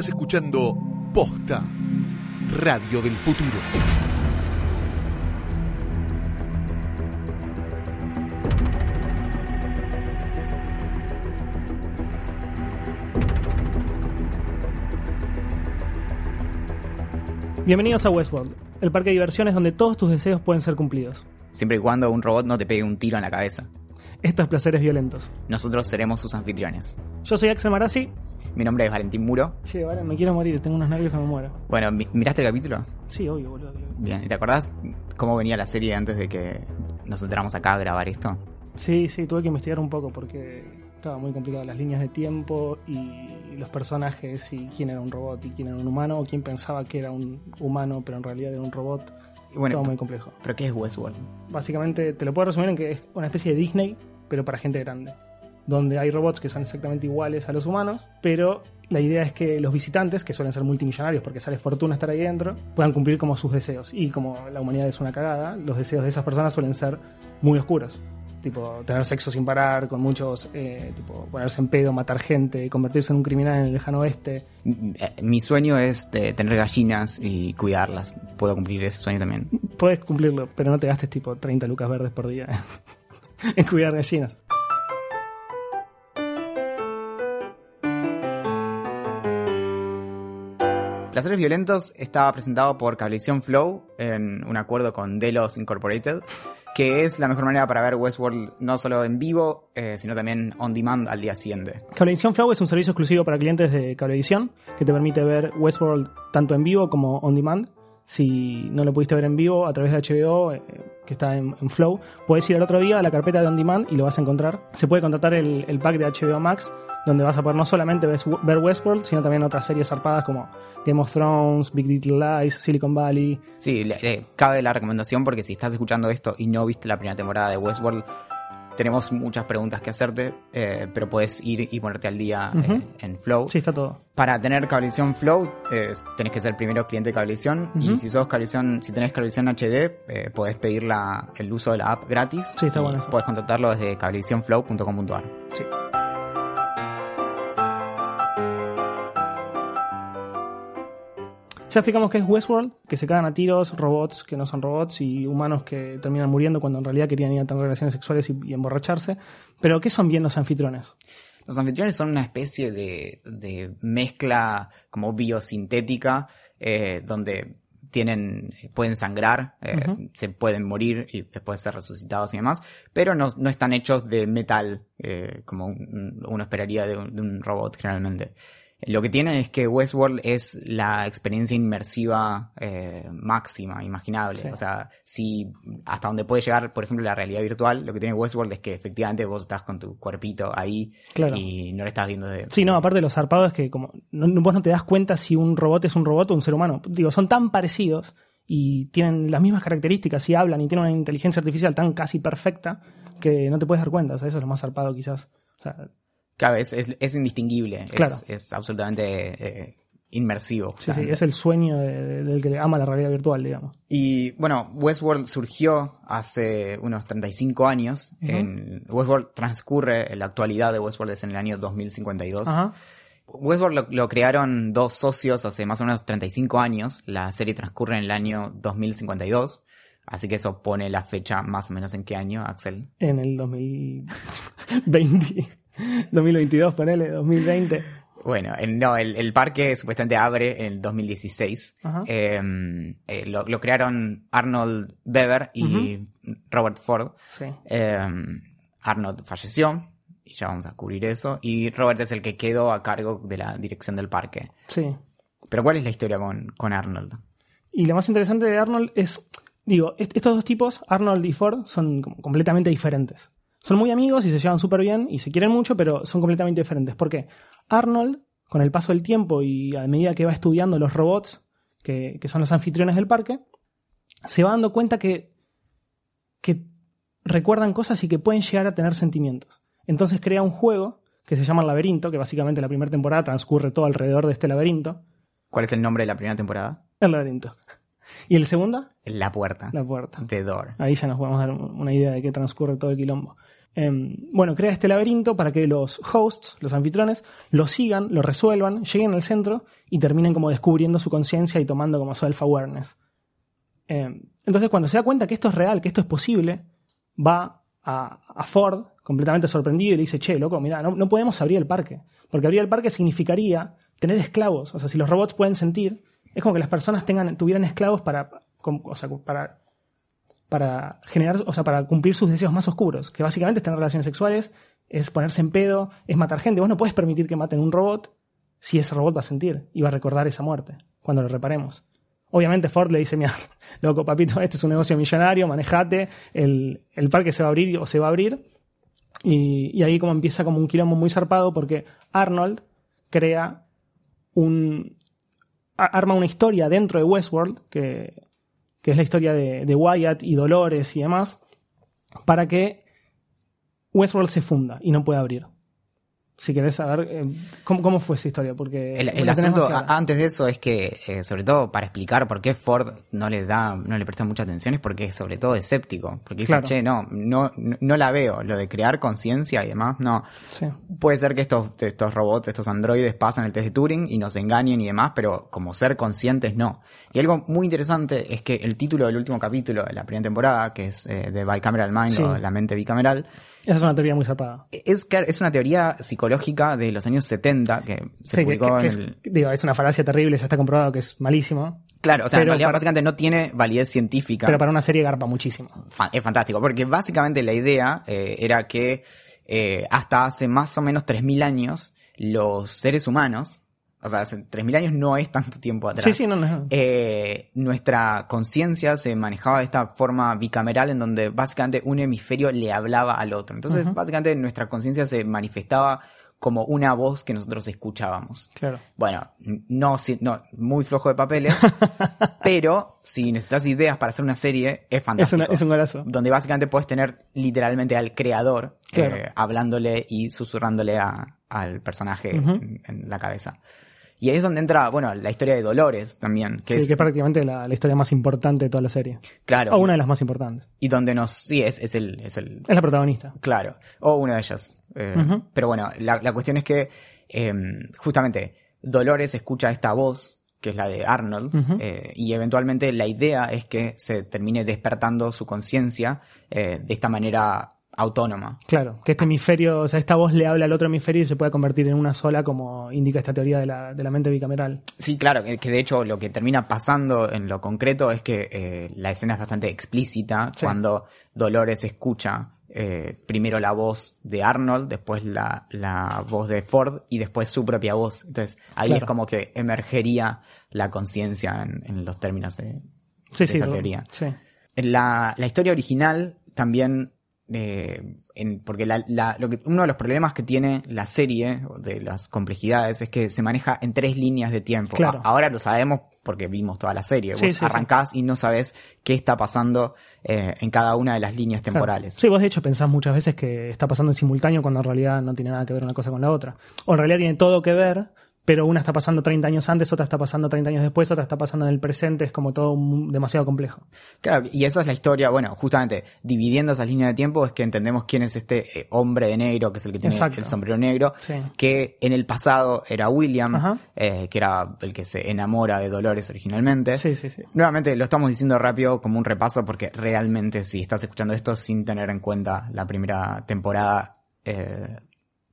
Estás escuchando Posta, Radio del Futuro. Bienvenidos a Westworld, el parque de diversiones donde todos tus deseos pueden ser cumplidos. Siempre y cuando un robot no te pegue un tiro en la cabeza. Estos placeres violentos. Nosotros seremos sus anfitriones. Yo soy Axel Marazzi. Mi nombre es Valentín Muro. Che, vale, me quiero morir, tengo unos nervios que me muero. Bueno, mi- ¿miraste el capítulo? Sí, obvio, boludo. obvio. Bien, ¿y te acordás cómo venía la serie antes de que nos entramos acá a grabar esto? Sí, sí, tuve que investigar un poco porque estaba muy complicado las líneas de tiempo y los personajes y quién era un robot y quién era un humano o quién pensaba que era un humano pero en realidad era un robot. Y bueno, Estaba muy complejo. ¿pero qué es Westworld? Básicamente te lo puedo resumir en que es una especie de Disney pero para gente grande. Donde hay robots que son exactamente iguales a los humanos, pero la idea es que los visitantes, que suelen ser multimillonarios porque sale fortuna estar ahí dentro, puedan cumplir como sus deseos. Y como la humanidad es una cagada, los deseos de esas personas suelen ser muy oscuros. Tipo, tener sexo sin parar, con muchos, eh, tipo, ponerse en pedo, matar gente, convertirse en un criminal en el lejano oeste. Eh, Mi sueño es de tener gallinas y cuidarlas. Puedo cumplir ese sueño también. Puedes cumplirlo, pero no te gastes tipo 30 lucas verdes por día en cuidar gallinas. Placeres Violentos estaba presentado por Cablevisión Flow en un acuerdo con Delos Incorporated, que es la mejor manera para ver Westworld no solo en vivo, eh, sino también on demand al día siguiente. Cablevisión Flow es un servicio exclusivo para clientes de Cablevisión que te permite ver Westworld tanto en vivo como on demand. Si no lo pudiste ver en vivo a través de HBO, eh, que está en, Flow, puedes ir al otro día a la carpeta de on demand y lo vas a encontrar. Se puede contratar el, pack de HBO Max, donde vas a poder no solamente ver Westworld, sino también otras series zarpadas como Game of Thrones, Big Little Lies, Silicon Valley. Sí, le cabe la recomendación porque si estás escuchando esto y no viste la primera temporada de Westworld, tenemos muchas preguntas que hacerte, eh, pero puedes ir y ponerte al día eh, en Flow. Sí, está todo. Para tener Cablevisión Flow, eh, tenés que ser primero cliente de Cablevisión. Y si sos Cablevisión, si tenés Cablevisión HD, eh, podés pedir la- el uso de la app gratis. Sí, está bueno. Podés contactarlo desde cablevisionflow.com.ar. Sí. Ya explicamos qué es Westworld, que se cagan a tiros, robots que no son robots y humanos que terminan muriendo cuando en realidad querían ir a tener relaciones sexuales y, y emborracharse. Pero, ¿qué son bien los anfitriones? Los anfitriones son una especie de, de mezcla como biosintética, eh, donde tienen, pueden sangrar, eh, se pueden morir y después ser resucitados y demás, pero no, no están hechos de metal, eh, como un- uno esperaría de un, de un robot generalmente. Lo que tienen es que Westworld es la experiencia inmersiva eh, máxima, imaginable. Sí. O sea, si hasta donde puede llegar, por ejemplo, la realidad virtual, lo que tiene Westworld es que efectivamente vos estás con tu cuerpito ahí Claro. y no le estás viendo de... Sí, no, aparte de los zarpados es que como no- vos no te das cuenta si un robot es un robot o un ser humano. Digo, son tan parecidos y tienen las mismas características y hablan y tienen una inteligencia artificial tan casi perfecta que no te puedes dar cuenta. O sea, eso es lo más zarpado quizás. O sea, Claro, es, es, es indistinguible, es- Claro. es, absolutamente eh, inmersivo. sí, sí, es el sueño de- de- del que ama la realidad virtual, digamos. Y bueno, Westworld surgió hace unos 35 años. Ujú. en, Westworld transcurre, la actualidad de Westworld es en el año 2052. Ajá. Westworld lo, lo crearon dos socios hace más o menos 35 años. La serie transcurre en el año 2052. Así que eso pone la fecha más o menos en qué año, Axel. En el 2020, 2022, ponele, 2020. Bueno, no, el, el parque supuestamente abre en el 2016. Ajá. Eh, eh, lo, lo crearon Arnold Weber y Robert Ford. Sí. Eh, Arnold falleció y ya vamos a cubrir eso. Y Robert es el que quedó a cargo de la dirección del parque. Sí. Pero ¿cuál es la historia con, con Arnold? Y lo más interesante de Arnold es, digo, est- estos dos tipos, Arnold y Ford, son completamente diferentes. Son muy amigos y se llevan súper bien y se quieren mucho, pero son completamente diferentes. ¿Por qué? Arnold, con el paso del tiempo y a medida que va estudiando los robots, que, que son los anfitriones del parque, se va dando cuenta que, que recuerdan cosas y que pueden llegar a tener sentimientos. Entonces crea un juego que se llama El Laberinto, que básicamente la primera temporada transcurre todo alrededor de este laberinto. ¿Cuál es el nombre de la primera temporada? El laberinto. ¿Y el segundo? La puerta. La puerta. The Door. Ahí ya nos podemos dar una idea de qué transcurre todo el quilombo. Em, bueno, crea este laberinto para que los hosts, los anfitriones, lo sigan, lo resuelvan, lleguen al centro y terminen como descubriendo su conciencia y tomando como self-awareness. Em, entonces, cuando se da cuenta que esto es real, que esto es posible, va a, a Ford completamente sorprendido y le dice, che, loco, mira, no, no podemos abrir el parque. Porque abrir el parque significaría tener esclavos. O sea, si los robots pueden sentir, es como que las personas tengan, tuvieran esclavos para, o sea, para, para generar, o sea, para cumplir sus deseos más oscuros, que básicamente es tener relaciones sexuales, es ponerse en pedo, es matar gente. Vos no puedes permitir que maten un robot si ese robot va a sentir y va a recordar esa muerte cuando lo reparemos. Obviamente Ford le dice, mira, loco, papito, este es un negocio millonario, manejate, el, el parque se va a abrir o se va a abrir. Y, y ahí como empieza como un quilombo muy zarpado porque Arnold crea un... arma una historia dentro de Westworld, que, que es la historia de, de Wyatt y Dolores y demás, para que Westworld se funda y no pueda abrir. Si querés saber eh, ¿cómo, cómo fue esa historia, porque El, asunto antes de eso es que, eh, sobre todo para explicar por qué Ford no le da, no le presta mucha atención, es porque sobre todo es escéptico. Porque dice, Claro. che, no, no, no, la veo. Lo de crear conciencia y demás, no. Sí. Puede ser que estos, estos robots, estos androides pasan el test de Turing y nos engañen y demás, pero como ser conscientes, no. Y algo muy interesante es que el título del último capítulo de la primera temporada, que es eh, The Bicameral Mind Sí. o La mente bicameral, Esa es una teoría muy zarpada. es, es una teoría psicológica de los años 70 que se Sí, publicó que- que en es, el... digo, es una falacia terrible, ya está comprobado que es malísimo, Claro, o sea, en realidad para- básicamente no tiene validez científica. pero para una serie garpa muchísimo. Es fantástico, porque básicamente la idea eh, era que eh, hasta hace más o menos 3.000 años los seres humanos, o sea, hace 3.000 años no es tanto tiempo atrás, Sí, sí, no, no. eh, nuestra conciencia se manejaba de esta forma bicameral en donde básicamente un hemisferio le hablaba al otro. Entonces, básicamente nuestra conciencia se manifestaba como una voz que nosotros escuchábamos. Claro. Bueno, no, no muy flojo de papeles, pero si necesitas ideas para hacer una serie, es Es, fantástico. una- es un golazo. Donde básicamente puedes tener literalmente al creador Claro. eh, hablándole y susurrándole a- al personaje en, en la cabeza. Y ahí es donde entra, bueno, la historia de Dolores también, que Sí, es, que es prácticamente la, la historia más importante de toda la serie. claro, O una de las más importantes. y donde nos, sí, es, es el, es el, Es la protagonista. Claro, o una de ellas. Eh. Pero bueno, la, la cuestión es que eh, justamente Dolores escucha esta voz, que es la de Arnold, eh, y eventualmente la idea es que se termine despertando su conciencia eh, de esta manera autónoma. Claro, que este hemisferio, o sea, esta voz le habla al otro hemisferio y se puede convertir en una sola, como indica esta teoría de la, de la mente bicameral. Sí, claro, que, que de hecho lo que termina pasando en lo concreto es que eh, la escena es bastante explícita Sí. cuando Dolores escucha eh, primero la voz de Arnold, después la, la voz de Ford y después su propia voz. Entonces ahí Claro. es como que emergería la conciencia en, en los términos de, Sí, de sí. esta lo- teoría. Sí. La, la historia original también, eh, en- porque la- la- lo que, uno de los problemas que tiene la serie, de las complejidades, es que se maneja en tres líneas de tiempo. Claro. Ahora lo sabemos porque vimos toda la serie. Sí, Vos sí, sí. arrancás y no sabés qué está pasando eh, en cada una de las líneas Claro. temporales. Sí, vos de hecho pensás muchas veces que está pasando en simultáneo cuando en realidad no tiene nada que ver una cosa con la otra. O en realidad tiene todo que ver, pero una está pasando 30 años antes, otra está pasando 30 años después, otra está pasando en el presente, es como todo demasiado complejo. Claro, y esa es la historia, bueno, justamente dividiendo esas líneas de tiempo es que entendemos quién es este eh, hombre de negro, que es el que tiene Exacto. el sombrero negro, Sí. que en el pasado era William, eh, que era el que se enamora de Dolores originalmente. Sí, sí, sí. Nuevamente lo estamos diciendo rápido como un repaso porque realmente si estás escuchando esto sin tener en cuenta la primera temporada, eh,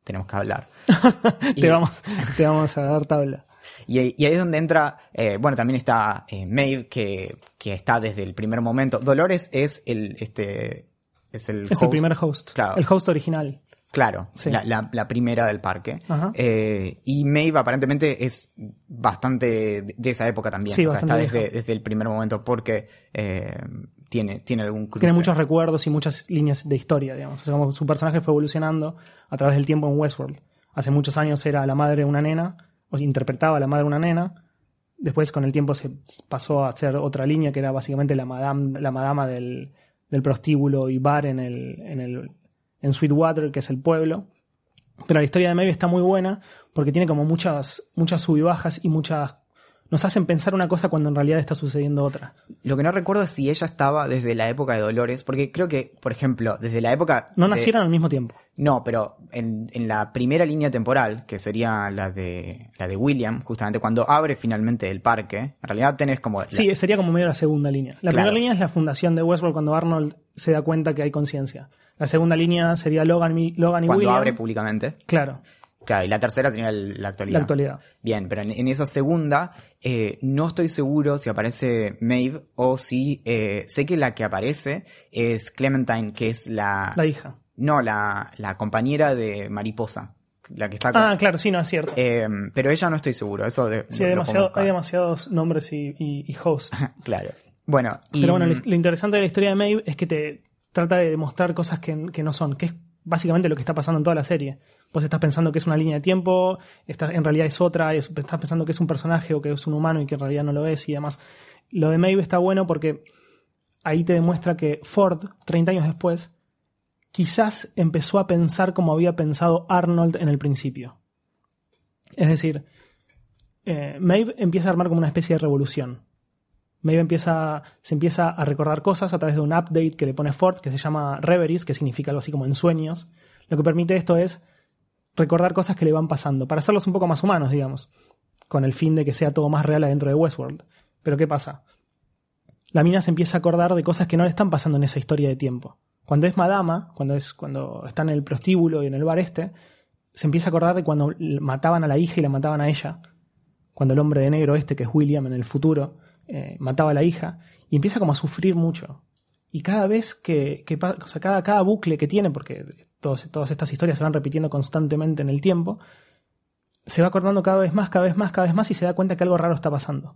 tenemos que hablar. Y- Te, vamos, te vamos a dar tabla. y, ahí- y ahí es donde entra, eh, bueno, también está eh, Maeve, que, que está desde el primer momento. Dolores es el, este, es el, Es el primer host. Claro. El host original. Claro, Sí. la, la- la primera del parque. Eh, y Maeve aparentemente es bastante de, esa época también. Sí, o sea, está desde, desde el primer momento porque eh, tiene, tiene algún cruce. Tiene muchos recuerdos y muchas líneas de historia, digamos. O sea, como su personaje fue evolucionando a través del tiempo en Westworld. Hace muchos años era la madre de una nena, o interpretaba a la madre de una nena. Después, con el tiempo, se pasó a hacer otra línea que era básicamente la, la madama del, del prostíbulo y bar en, el, en, el, en Sweetwater, que es el pueblo. Pero la historia de Maeve está muy buena porque tiene como muchas, muchas sub y bajas y muchas nos hacen pensar una cosa cuando en realidad está sucediendo otra. Lo que no recuerdo es si ella estaba desde la época de Dolores, porque creo que, por ejemplo, desde la época... No de- nacieron al mismo tiempo. No, pero en, en la primera línea temporal, que sería la de la de William, justamente cuando abre finalmente el parque, en realidad tenés como... la- Sí, sería como medio la segunda línea. La Claro. primera línea es la fundación de Westworld cuando Arnold se da cuenta que hay conciencia. La segunda línea sería Logan, y- Logan y cuando William. abre públicamente. Claro, Claro, y la tercera tenía la actualidad. la actualidad. Bien, pero en, en esa segunda eh, no estoy seguro si aparece Maeve o si... eh, sé que la que aparece es Clementine, que es la... La hija. No, la, la compañera de Mariposa. La que está con... Ah, claro, sí, no, es cierto. Eh, pero ella no estoy seguro, eso de, sí, hay, demasiado- demasiados nombres y, y- y hosts. Claro. Bueno, y, Pero bueno, lo, lo interesante de la historia de Maeve es que te trata de demostrar cosas que, que no son, que es básicamente lo que está pasando en toda la serie. Vos estás pensando que es una línea de tiempo, estás, en realidad es otra, es- estás pensando que es un personaje o que es un humano y que en realidad no lo es y demás. Lo de Maeve está bueno porque ahí te demuestra que Ford, 30 años después, quizás empezó a pensar como había pensado Arnold en el principio. Es decir, eh, Maeve empieza a armar como una especie de revolución. Maeve empieza, se empieza a recordar cosas a través de un update que le pone Ford, que se llama Reveries, que significa algo así como ensueños. Lo que permite esto es recordar cosas que le van pasando, para hacerlos un poco más humanos, digamos, con el fin de que sea todo más real adentro de Westworld. Pero ¿qué pasa? La mina se empieza a acordar de cosas que no le están pasando en esa historia de tiempo. Cuando es madama, cuando, es, cuando está en el prostíbulo y en el bar este, se empieza a acordar de cuando mataban a la hija y la mataban a ella. Cuando el hombre de negro este, que es William en el futuro, eh, mataba a la hija. Y empieza como a sufrir mucho. Y cada vez que, que o sea, cada, cada bucle que tiene, porque todos- todas estas historias se van repitiendo constantemente en el tiempo, se va acordando cada vez más, cada vez más, cada vez más y se da cuenta que algo raro está pasando.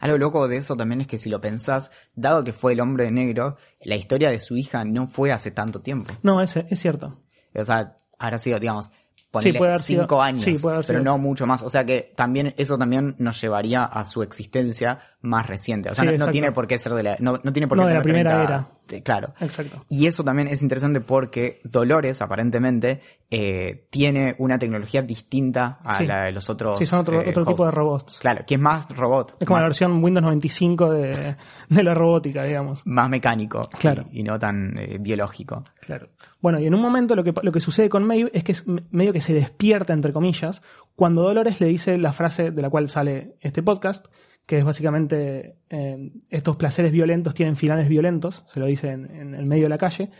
Algo loco de eso también es que si lo pensás, dado que fue el hombre de negro, la historia de su hija no fue hace tanto tiempo. No, es, es cierto. O sea, habrá sido, digamos, ponerle puede haber cinco sido- años, sí, puede haber pero sido. no mucho más. O sea que también eso también nos llevaría a su existencia más reciente. O sea, Sí, no, no tiene por qué ser de la, no, no tiene por No, qué de la tener primera 30 era. De- claro. Exacto. Y eso también es interesante porque Dolores, aparentemente, eh, tiene una tecnología distinta a Sí. la de los otros. Sí, son otro, eh, otro tipo de robots. Claro, que es más robot. Es como la versión Windows 95 de, de la robótica, digamos. más mecánico Claro. y, y no tan eh, biológico. Claro. Bueno, y en un momento lo que, lo que sucede con Maeve es que es medio que se despierta, entre comillas, cuando Dolores le dice la frase de la cual sale este podcast, que es básicamente eh, estos placeres violentos tienen finales violentos, se lo dice en, el medio de la calle.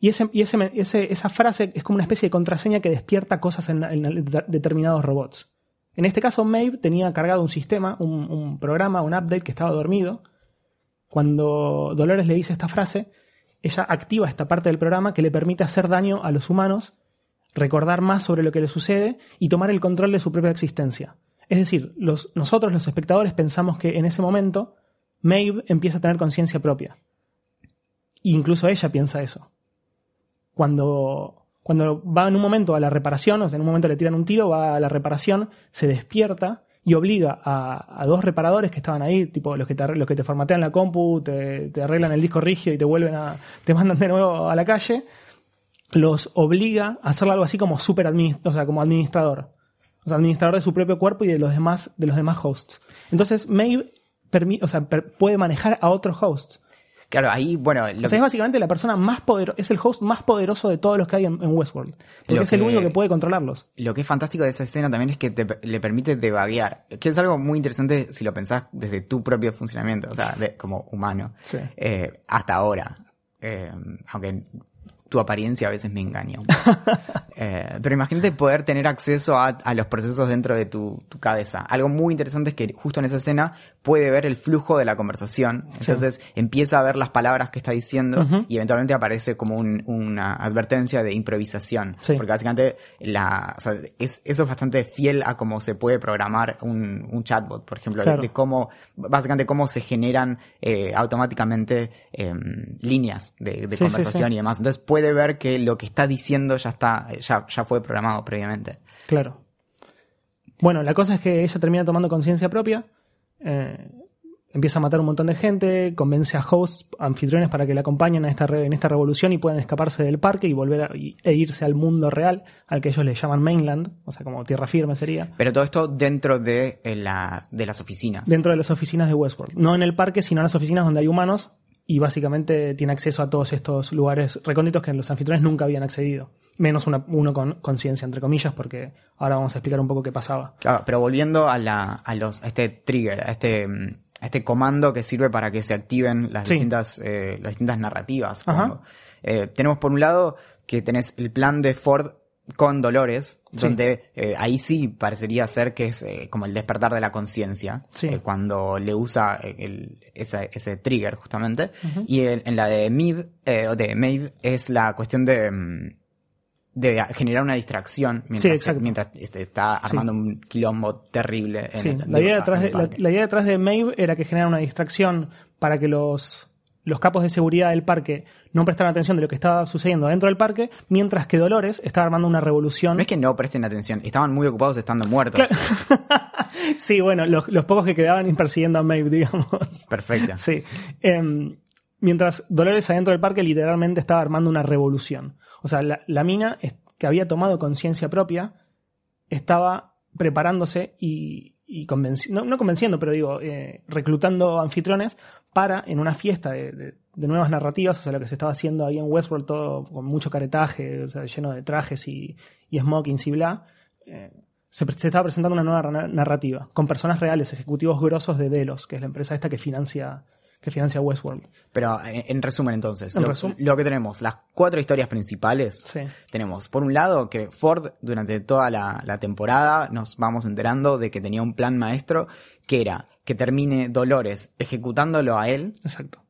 Y, ese, y esa frase es como una especie de contraseña que despierta cosas en, en de- determinados robots. En este caso, Maeve tenía cargado un sistema, un programa, un update que estaba dormido. Cuando Dolores le dice esta frase, ella activa esta parte del programa que le permite hacer daño a los humanos, recordar más sobre lo que le sucede y tomar el control de su propia existencia. Es decir, nosotros los espectadores pensamos que en ese momento Maeve empieza a tener conciencia propia. E incluso ella piensa eso. Cuando, cuando va en un momento a la reparación, o sea, en un momento le tiran un tiro, va a la reparación, se despierta y obliga a, dos reparadores que estaban ahí, tipo los que te, los que te formatean la compu, te, arreglan el disco rígido y te vuelven a. te mandan de nuevo a la calle, los obliga a hacer algo así como super o sea, como administrador. O sea, administrador de su propio cuerpo y de los demás, de los demás hosts. Entonces, Maeve o sea, puede manejar a otros hosts. Claro, ahí, bueno, lo O sea, que- es básicamente la persona más poderosa, es el host más poderoso de todos los que hay en, en Westworld. Porque Lo es el único que puede controlarlos. Lo que es fantástico de esa escena también es que te, le permite devaguear, que es algo muy interesante si lo pensás desde tu propio funcionamiento, o sea, de- como humano, Sí. eh, hasta ahora. Eh, aunque tu apariencia a veces me engaña un poco. Eh, pero imagínate poder tener acceso a, a los procesos dentro de tu, tu cabeza. Algo muy interesante es que justo en esa escena puede ver el flujo de la conversación. Entonces empieza a ver las palabras que está diciendo y eventualmente aparece como un- una advertencia de improvisación. Sí. Porque básicamente la, o sea, es, eso es bastante fiel a cómo se puede programar un, un chatbot, por ejemplo, de- Claro. de, cómo, básicamente cómo se generan eh, automáticamente em, líneas de, de Sí, sí, conversación y demás. Entonces puede ver que lo que está diciendo ya está, ya, ya fue programado previamente. Claro. Bueno, la cosa es que ella termina tomando conciencia propia. eh, empieza a matar un montón de gente, convence a hosts, anfitriones para que le acompañen a esta re- en esta revolución y puedan escaparse del parque y volver a, y- e irse al mundo real, al que ellos le llaman mainland, o sea, como tierra firme sería, Pero todo esto dentro de, eh, la- de las oficinas. dentro de las oficinas de Westworld. No en el parque, sino en las oficinas donde hay humanos y básicamente tiene acceso a todos estos lugares recónditos que los anfitriones nunca habían accedido. Menos una- uno con conciencia, entre comillas, porque ahora vamos a explicar un poco qué pasaba. Claro, pero volviendo a, la, a, los, a este trigger, a este, a este comando que sirve para que se activen las, Sí. distintas, eh, las distintas narrativas. Eh, tenemos por un lado que tenés el plan de Ford con Dolores, Sí. donde eh, ahí sí parecería ser que es eh, como el despertar de la conciencia, Sí. eh, cuando le usa el- ese, ese trigger justamente. Y en, en la de eh, o de Maeve, es la cuestión de... mm, de generar una distracción Sí, mientras, exacto. mientras este, está armando un quilombo terrible. En Sí, el- la idea, detrás de, la idea detrás de Maeve era que generara una distracción para que los, los capos de seguridad del parque no prestaran atención de lo que estaba sucediendo dentro del parque, mientras que Dolores estaba armando una revolución. No es que no presten atención, estaban muy ocupados estando muertos. Sí, bueno, los, los pocos que quedaban persiguiendo a Maeve, digamos. Perfecto. Sí. Em, mientras Dolores adentro del parque literalmente estaba armando una revolución. O sea, la, la mina que había tomado conciencia propia estaba preparándose y, y convenci- no, no convenciendo, pero digo, eh, reclutando anfitriones para, en una fiesta de, de- de nuevas narrativas, o sea, lo que se estaba haciendo ahí en Westworld, todo con mucho caretaje, o sea, lleno de trajes y, y smokings y bla, eh, se, estaba presentando una nueva na- narrativa, con personas reales, ejecutivos grosos de Delos, que es la empresa esta que financia, que financia Westworld. Pero en, en resumen entonces, En lo, resumen. lo que tenemos, las cuatro historias principales, Sí. tenemos por un lado que Ford durante toda la, la temporada nos vamos enterando de que tenía un plan maestro que era que termine Dolores ejecutándolo a él. Exacto.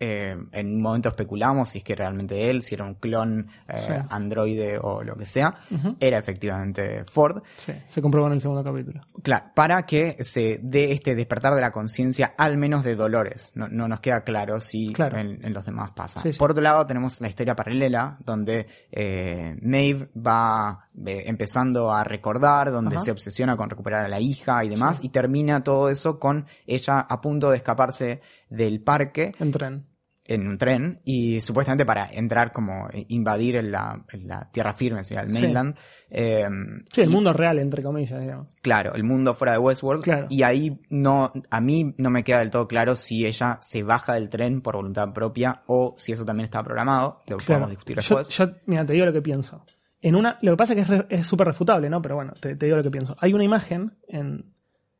Eh, en un momento especulamos si es que realmente él, si era un clon eh, Sí. androide o lo que sea, era efectivamente Ford. Sí, se comprobó en el segundo capítulo. Claro, para que se dé este despertar de la conciencia, al menos de Dolores. No, no nos queda claro si Claro. en, en los demás pasa. Sí. Por otro lado, tenemos la historia paralela, donde eh, Maeve va empezando a recordar, donde Ajá. se obsesiona con recuperar a la hija y demás, y termina todo eso con ella a punto de escaparse del parque En tren. En un tren y supuestamente para entrar como eh, invadir en la, en la tierra firme, sería el Sí. mainland. Eh, Sí, el y- mundo real, entre comillas, digamos. Claro, el mundo fuera de Westworld. Claro. Y ahí no, a mí no me queda del todo claro si ella se baja del tren por voluntad propia o si eso también está programado. Lo Claro. podemos discutir Yo, después. yo, mira, te digo lo que pienso. En una, lo que pasa es que es súper refutable, ¿no? Pero bueno, te, te digo lo que pienso. Hay una imagen en,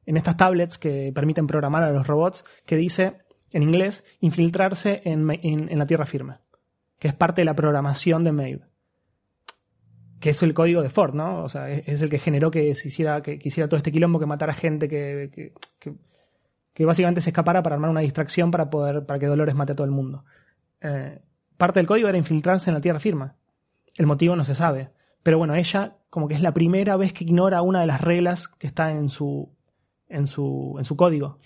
en estas tablets que permiten programar a los robots que dice, en inglés, infiltrarse en, la tierra firme. Que es parte de la programación de Maeve. Que es el código de Ford, ¿no? O sea, es, el que generó que se hiciera, que, hiciera todo este quilombo, que matara gente, que, básicamente se escapara para armar una distracción para poder, para que Dolores mate a todo el mundo. Eh, parte del código era infiltrarse en la tierra firme. El motivo no se sabe. Pero bueno, ella como que es la primera vez que ignora una de las reglas que está en su, en su código.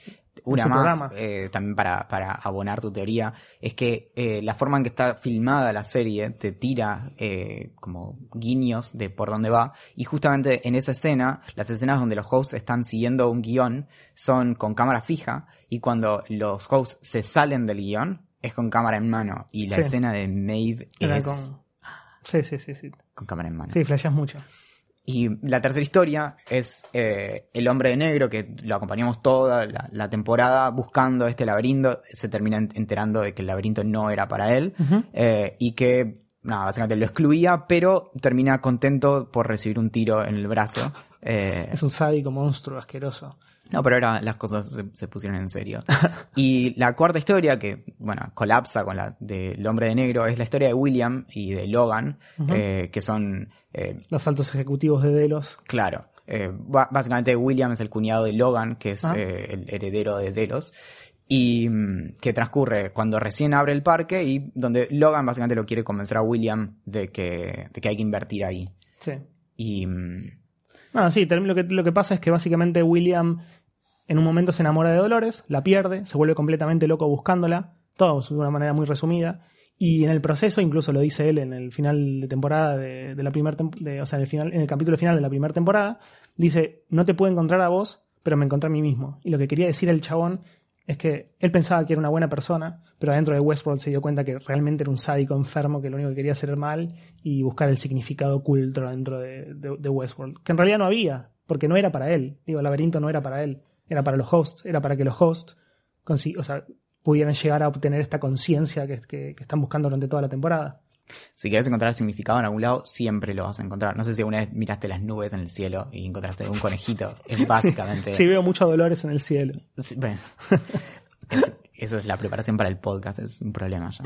Una más, eh, también para, para abonar tu teoría, es que eh, la forma en que está filmada la serie te tira eh, como guiños de por dónde va. Y justamente en esa escena, las escenas donde los hosts están siguiendo un guion son con cámara fija. Y cuando los hosts se salen del guion, es con cámara en mano. Y la Sí. escena de Maeve Era es con- Sí, sí, sí, sí. con cámara en mano. Sí, flasheas mucho. Y la tercera historia es eh, el hombre de negro, que lo acompañamos toda la, la temporada buscando este laberinto. Se termina en- enterando de que el laberinto no era para él eh, y que, nada, básicamente lo excluía, pero termina contento por recibir un tiro en el brazo. Eh, Es un sádico monstruo asqueroso. no, pero ahora las cosas se, se pusieron en serio. Y la cuarta historia, que, bueno, colapsa con la del hombre de negro, es la historia de William y de Logan, eh, que son eh, Los altos ejecutivos de Delos. Claro. Eh, básicamente William es el cuñado de Logan, que es Ah. el heredero de Delos. Y mm, que transcurre cuando recién abre el parque y donde Logan básicamente lo quiere convencer a William de que, de que hay que invertir ahí. Sí. Y Ah, sí, lo que, lo que pasa es que básicamente William en un momento se enamora de Dolores, la pierde, se vuelve completamente loco buscándola, todo de una manera muy resumida. Y en el proceso, incluso lo dice él en el final de temporada de, la primera o sea, en el, final, en el capítulo final de la primera temporada, dice, no te puedo encontrar a vos, pero me encontré a mí mismo. Y lo que quería decir el chabón es que él pensaba que era una buena persona, pero adentro de Westworld se dio cuenta que realmente era un sádico enfermo que lo único que quería hacer era mal y buscar el significado oculto dentro de, Westworld. Que en realidad no había, porque no era para él. Digo, el laberinto no era para él, era para los hosts, era para que los hosts o sea, pudieran llegar a obtener esta conciencia que, que- que están buscando durante toda la temporada. Si quieres encontrar significado en algún lado, siempre lo vas a encontrar. No sé si alguna vez miraste las nubes en el cielo y encontraste un conejito. Es básicamente. Sí, veo muchos dolores en el cielo. Sí, bueno. Es- esa es la preparación para el podcast, es un problema ya.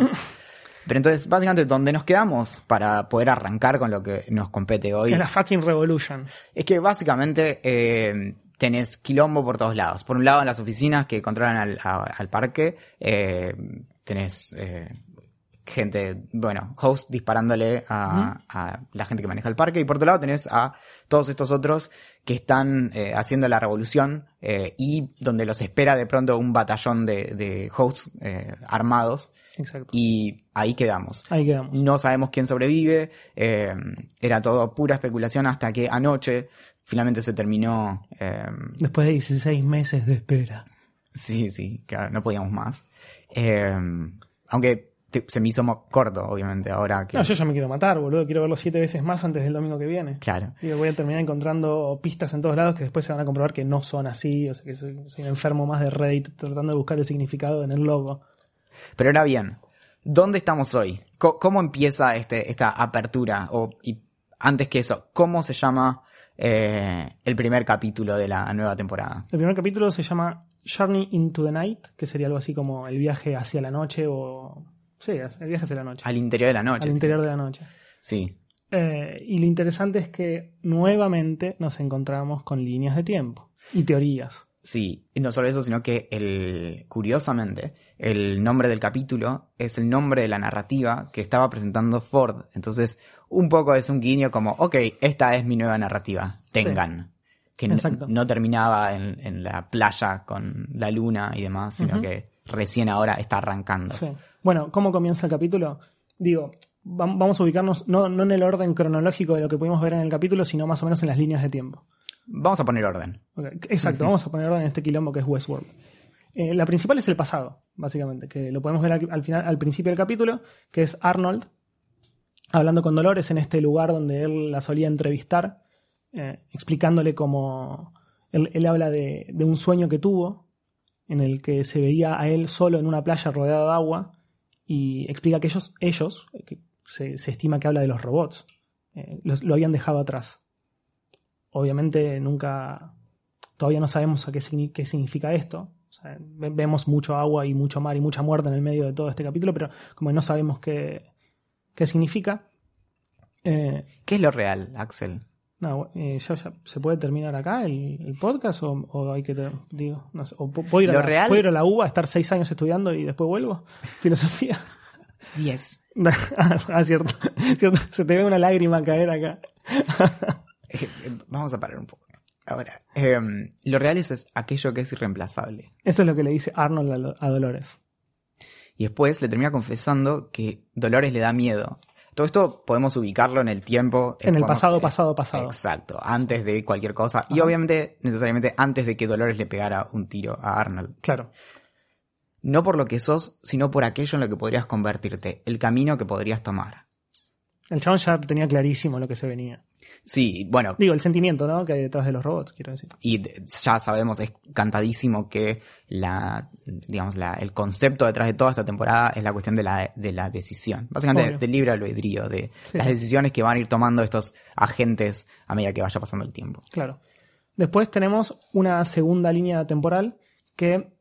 Pero entonces, básicamente, ¿dónde nos quedamos para poder arrancar con lo que nos compete hoy? Es la fucking revolution. Es que básicamente eh, tenés quilombo por todos lados. Por un lado, en las oficinas que controlan al, parque, eh, tenés eh, gente, bueno, host disparándole a, a la gente que maneja el parque. Y por otro lado, tenés a todos estos otros que están eh, haciendo la revolución eh, y donde los espera de pronto un batallón de, de hosts eh, armados. Exacto. Y ahí quedamos. Ahí quedamos. No sabemos quién sobrevive. era todo pura especulación hasta que anoche finalmente se terminó. Después de 16 meses de espera. sí, sí, claro, no podíamos más. Aunque te- se me hizo corto, obviamente, ahora que. No, yo ya me quiero matar, boludo. Quiero verlo siete veces más antes del domingo que viene. Claro. Y voy a terminar encontrando pistas en todos lados que después se van a comprobar que no son así. O sea, que soy, soy un enfermo más de Reddit tratando de buscar el significado en el logo. Pero ahora bien, ¿dónde estamos hoy? ¿Cómo, empieza este, esta apertura? O, y antes que eso, ¿cómo se llama eh, el primer capítulo de la nueva temporada? El primer capítulo se llama Journey into the Night, que sería algo así como el viaje hacia la noche o... Sí, el viaje hacia la noche. Al interior de la noche. al interior de la noche. Sí. Eh, y lo interesante es que nuevamente nos encontramos con líneas de tiempo y teorías. Sí, y no solo eso, sino que el, curiosamente, el nombre del capítulo es el nombre de la narrativa que estaba presentando Ford. Entonces, un poco es un guiño como, ok, esta es mi nueva narrativa, tengan. Que no, Exacto. no terminaba en, en la playa con la luna y demás, sino que recién ahora está arrancando. Sí. Bueno, ¿cómo comienza el capítulo? Digo, vam- vamos a ubicarnos no, no en el orden cronológico de lo que pudimos ver en el capítulo, sino más o menos en las líneas de tiempo. Vamos a poner orden. Exacto, vamos a poner orden en este quilombo que es Westworld. Eh, la principal es el pasado, básicamente, que lo podemos ver al, al final, al principio del capítulo, que es Arnold hablando con Dolores en este lugar donde él la solía entrevistar, eh, explicándole cómo él, él habla de, de un sueño que tuvo, en el que se veía a él solo en una playa rodeado de agua, y explica que ellos, ellos se, se estima que habla de los robots, eh, los- lo habían dejado atrás. Obviamente nunca, todavía no sabemos a qué, qué significa esto. Vemos mucho agua y mucho mar y mucha muerte en el medio de todo este capítulo, pero como no sabemos qué, qué significa, eh, ¿Qué es lo real, Axel? No, eh, ya- ya- ¿se puede terminar acá el, el podcast o, o hay que, digo, no sé, o pu- puedo ir, a real- puedo ir a la UBA, estar seis años estudiando y después vuelvo? Filosofía. 10. ah, cierto, cierto, se te ve una lágrima caer acá. Eh, Vamos a parar un poco. Ahora, em, lo real es, es aquello que es irreemplazable. Eso es lo que le dice Arnold a Dolores. Y después le termina confesando que Dolores le da miedo. Todo esto podemos ubicarlo en el tiempo. En el pasado, pasado, pasado. Exacto, antes de cualquier cosa. Y obviamente, necesariamente antes de que Dolores le pegara un tiro a Arnold. Claro. No por lo que sos, sino por aquello en lo que podrías convertirte, el camino que podrías tomar. El chabón ya tenía clarísimo lo que se venía. Sí, bueno, Digo, el sentimiento, ¿no? Que hay detrás de los robots, quiero decir. y de- ya sabemos, es cantadísimo que la, digamos, la, el concepto detrás de toda esta temporada es la cuestión de la, de la decisión. Básicamente del libre albedrío, de Sí. las decisiones que van a ir tomando estos agentes a medida que vaya pasando el tiempo. Claro. Después tenemos una segunda línea temporal que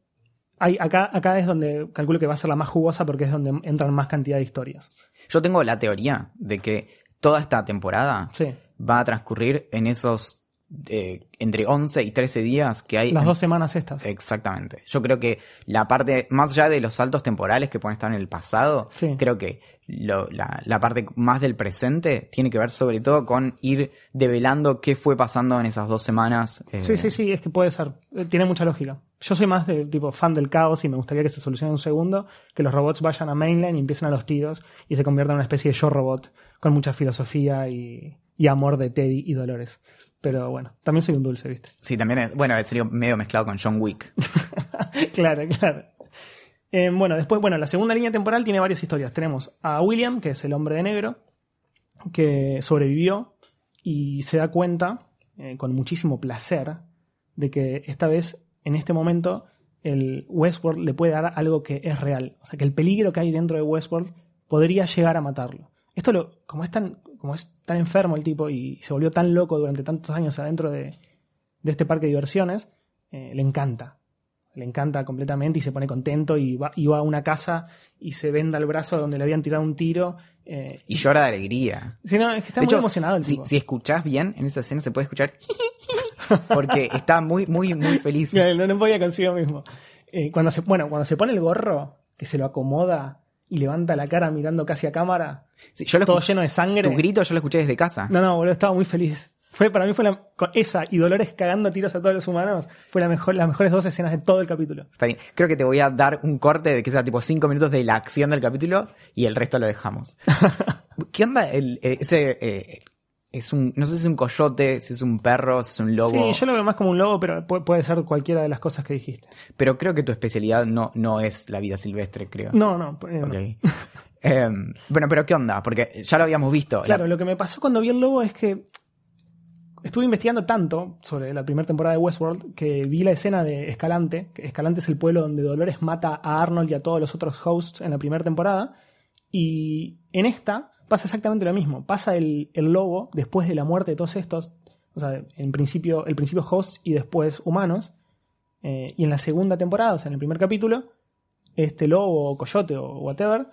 hay, acá, acá es donde calculo que va a ser la más jugosa porque es donde entran más cantidad de historias. Yo tengo la teoría de que toda esta temporada Sí. Va a transcurrir en esos eh, entre 11 y 13 días que hay Las en- dos semanas estas. Exactamente. Yo creo que la parte, más allá de los saltos temporales que pueden estar en el pasado, Sí. creo que lo- la, la parte más del presente tiene que ver sobre todo con ir develando qué fue pasando en esas dos semanas. eh, Sí, sí, sí, es que puede ser. Eh, Tiene mucha lógica. Yo soy más de tipo fan del caos y me gustaría que se solucione en un segundo, que los robots vayan a mainline y empiecen a los tiros y se conviertan en una especie de yo robot con mucha filosofía y, y amor de Teddy y Dolores. Pero bueno, también soy un dulce, ¿viste? Sí, también es, bueno, sería medio mezclado con John Wick. claro, claro. Eh, bueno, después, bueno, la segunda línea temporal tiene varias historias. Tenemos a William, que es el hombre de negro, que sobrevivió y se da cuenta, eh, con muchísimo placer, de que esta vez, en este momento, el Westworld le puede dar algo que es real. O sea, que el peligro que hay dentro de Westworld podría llegar a matarlo. Esto, lo, como, es tan, como es tan enfermo el tipo y se volvió tan loco durante tantos años adentro de, de este parque de diversiones, eh, le encanta. Le encanta completamente y se pone contento y va, y va a una casa y se venda el brazo donde le habían tirado un tiro. eh, Y llora de alegría. Sí, no, es que está De muy hecho, emocionado el si, tipo. si escuchás bien en esa escena se puede escuchar porque está muy, muy, muy feliz. No, no podía consigo mismo. Eh, cuando se, bueno, cuando se pone el gorro, que se lo acomoda y levanta la cara mirando casi a cámara, Sí, yo lo todo lleno de sangre. tu grito yo lo escuché desde casa. No, no, boludo, estaba muy feliz. Fue, para mí fue la, con esa y Dolores cagando tiros a todos los humanos, fue la mejor, las mejores dos escenas de todo el capítulo. Está bien. Creo que te voy a dar un corte de que sea tipo 5 minutos de la acción del capítulo y el resto lo dejamos. ¿Qué onda el, eh, ese eh, es un no sé si es un coyote, si es un perro, si es un lobo, Sí, yo lo veo más como un lobo, pero puede, ser cualquiera de las cosas que dijiste. pero creo que tu especialidad no no es la vida silvestre, creo. No, no. eh, no. Em, bueno, pero ¿qué onda? Porque ya lo habíamos visto. Claro, La- lo que me pasó cuando vi el lobo es que estuve investigando tanto sobre la primera temporada de Westworld que vi la escena de Escalante, que Escalante es el pueblo donde Dolores mata a Arnold y a todos los otros hosts en la primera temporada, y en esta pasa exactamente lo mismo. Pasa el, el lobo después de la muerte de todos estos, o sea, en principio, el principio hosts y después humanos, eh, y en la segunda temporada, o sea, en el primer capítulo, este lobo o coyote o whatever,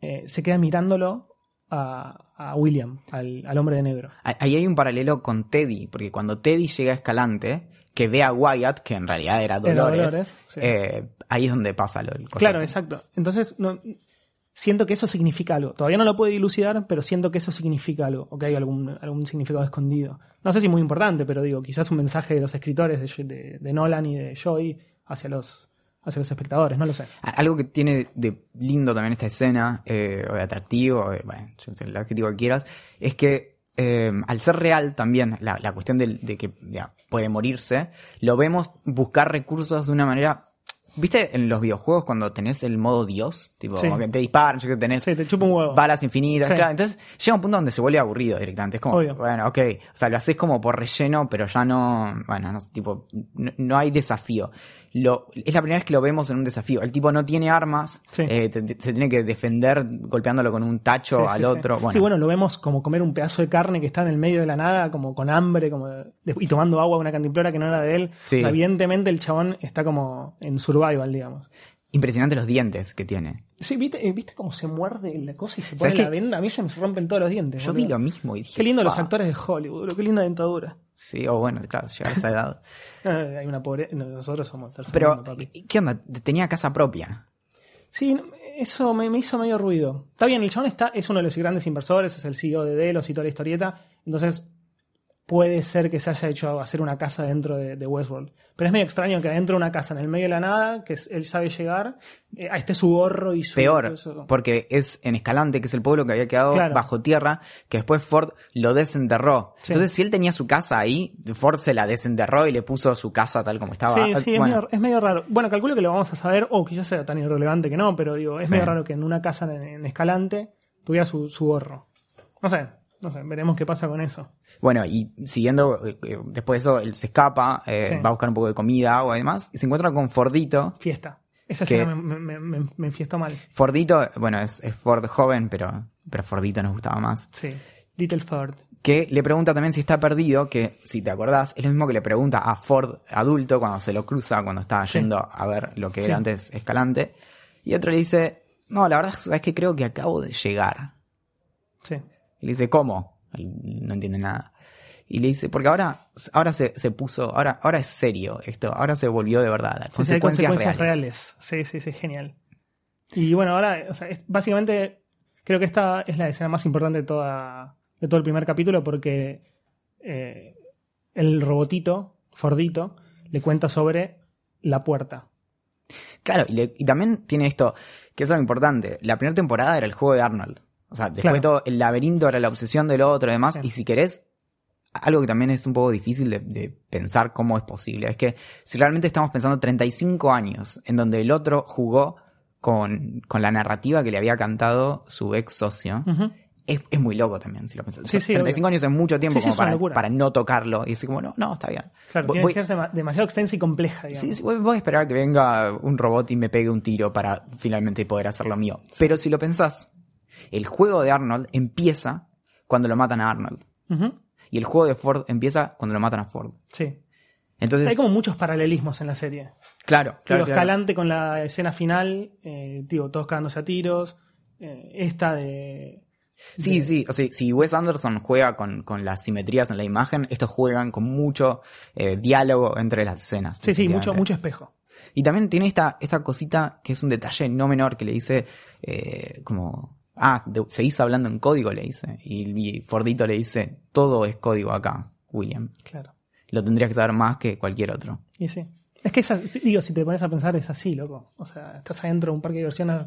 eh, se queda mirándolo a, a William, al, al hombre de negro. Ahí hay un paralelo con Teddy, porque cuando Teddy llega a Escalante, que ve a Wyatt, que en realidad era Era Dolores, sí. eh, ahí es donde pasa lo coyote. Claro, exacto. Entonces, no, siento que eso significa algo. Todavía no lo puedo dilucidar, pero siento que eso significa algo, o que hay algún, algún significado escondido. No sé si muy importante, pero digo, quizás un mensaje de los escritores de, de- de Nolan y de Joy hacia los, hacia los espectadores, no lo sé. Algo que tiene de lindo también esta escena, eh, o de atractivo, eh, bueno, el adjetivo que quieras, es que eh, al ser real también la, la cuestión del- de, que ya, puede morirse, lo vemos buscar recursos de una manera... ¿Viste en los videojuegos cuando tenés el modo Dios? Tipo, Sí. como que te disparan, yo que tenés Sí, te chupa un huevo. balas infinitas, Sí. claro. Entonces llega un punto donde se vuelve aburrido directamente. Es como, Obvio. bueno, ok. O sea, lo haces como por relleno, pero ya no. Bueno, no, sé, tipo, no, no hay desafío. Lo, es la primera vez que lo vemos en un desafío. El tipo no tiene armas, Sí. eh, te- te- se tiene que defender golpeándolo con un tacho Sí, al sí, otro. sí. Bueno, Sí, bueno, lo vemos como comer un pedazo de carne que está en el medio de la nada, como con hambre, como y tomando agua de una cantimplora que no era de él. Sí. O sea, evidentemente el chabón está como en survival, digamos. Impresionante los dientes que tiene. Sí, ¿viste, eh, ¿viste cómo se muerde la cosa y se pone ¿Sabes la venda? A mí se me rompen todos los dientes. Yo boludo. vi lo mismo y dije. Qué lindo los actores de Hollywood, qué linda dentadura. Sí, o bueno, claro, llega a esa edad. Eh, hay una pobre. no, Nosotros somos tercer Pero, mundo, papi. ¿qué onda? Tenía casa propia. Sí, eso me, me hizo medio ruido. Está bien, el chabón está, es uno de los grandes inversores, es el CEO de Delos y toda la historieta. Entonces, puede ser que se haya hecho hacer una casa dentro de, de Westworld. Pero es medio extraño que adentro de una casa en el medio de la nada, que él sabe llegar, eh, ahí esté su gorro y su. Peor, eso. porque es en Escalante, que es el pueblo que había quedado Claro. bajo tierra, que después Ford lo desenterró. Sí. Entonces, si él tenía su casa ahí, Ford se la desenterró y le puso su casa tal como estaba. Sí, sí, es, Bueno, medio, es medio raro. Bueno, calculo que lo vamos a saber, o quizás sea tan irrelevante que no, pero digo, es Sí. medio raro que en una casa en, en Escalante tuviera su, su gorro. No sé, no sé, veremos qué pasa con eso. bueno, y siguiendo, eh, eh, después de eso, él se escapa, eh, Sí. va a buscar un poco de comida, agua y demás, y se encuentra con Fordito. Fiesta. Esa Que- escena me, me, me, me enfiestó mal. Fordito, bueno, es, es Ford joven, pero, pero Fordito nos gustaba más. Sí. Little Ford. que le pregunta también si está perdido, que si te acordás, es lo mismo que le pregunta a Ford adulto cuando se lo cruza, cuando está Sí. yendo a ver lo que Sí. era antes Escalante. Y otro le dice, no, la verdad es que creo que acabo de llegar. Sí. Y le dice, ¿cómo? No entiende nada. Y le dice, porque ahora, ahora se, se puso, ahora, ahora es serio esto, ahora se volvió de verdad. Sí, hay consecuencias, consecuencias reales. reales. Sí, sí, sí, genial. Y bueno, ahora, o sea, es- básicamente, creo que esta es la escena más importante de, toda, de todo el primer capítulo porque eh, el robotito, Fordito, le cuenta sobre la puerta. Claro, y, le- y también tiene esto, que es algo importante. La primera temporada era el juego de Arnold. O sea, después Claro. todo el laberinto era la obsesión del otro y demás. Sí. Y si querés, algo que también es un poco difícil de, de pensar cómo es posible. Es que si realmente estamos pensando 35 años en donde el otro jugó con, con la narrativa que le había cantado su ex socio, es, es muy loco también, si lo pensás. Sí, O sea, sí, 35 años es mucho tiempo como para, para no tocarlo y decir como, no, no, está bien. Claro, Voy- tiene que ser dema- demasiado extensa y compleja, digamos. Sí, sí, voy, voy a esperar a que venga un robot y me pegue un tiro para finalmente poder hacer lo mío. Pero si lo pensás, el juego de Arnold empieza cuando lo matan a Arnold. Y el juego de Ford empieza cuando lo matan a Ford. Sí. Entonces, Hay como muchos paralelismos en la serie. claro, claro, claro. Escalante con la escena final, eh, digo, todos cagándose a tiros. eh, esta de. Sí, de- sí, o sea, si Wes Anderson juega con, con las simetrías en la imagen, estos juegan con mucho eh, diálogo entre las escenas. Sí, sí, mucho, mucho espejo. Y también tiene esta, esta cosita que es un detalle no menor que le dice eh, como, ah, de- seguís hablando en código, le dice. Y, y Fordito le dice, todo es código acá, William. Claro. Lo tendrías que saber más que cualquier otro. Y sí. Es que, es digo, si te pones a pensar, es así, loco. O sea, estás adentro de un parque de diversiones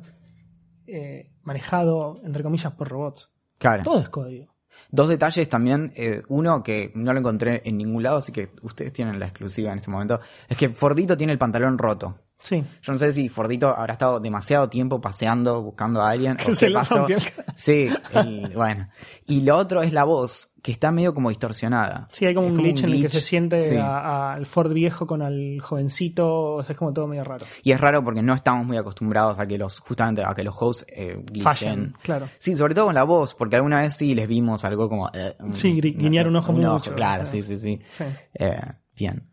eh, manejado, entre comillas, por robots. Claro. Todo es código. Dos detalles también, eh, uno que no lo encontré en ningún lado, así que ustedes tienen la exclusiva en este momento, es que Fordito tiene el pantalón roto. Sí. Yo no sé si Fordito habrá estado demasiado tiempo paseando, buscando a alguien. Que o se qué pasó. el- Sí, el- bueno. Y lo otro es la voz, que está medio como distorsionada. Sí, hay como un glitch en el que se siente sí. al Ford viejo con el jovencito. O sea, es como todo medio raro. Y es raro porque no estamos muy acostumbrados a que los, justamente a que los hosts eh, glitchen. Fallan, claro. Sí, sobre todo con la voz, porque alguna vez sí les vimos algo como... eh, Sí, guiñar un ojo mucho, claro, sí, sí, sí. Sí. Eh, bien.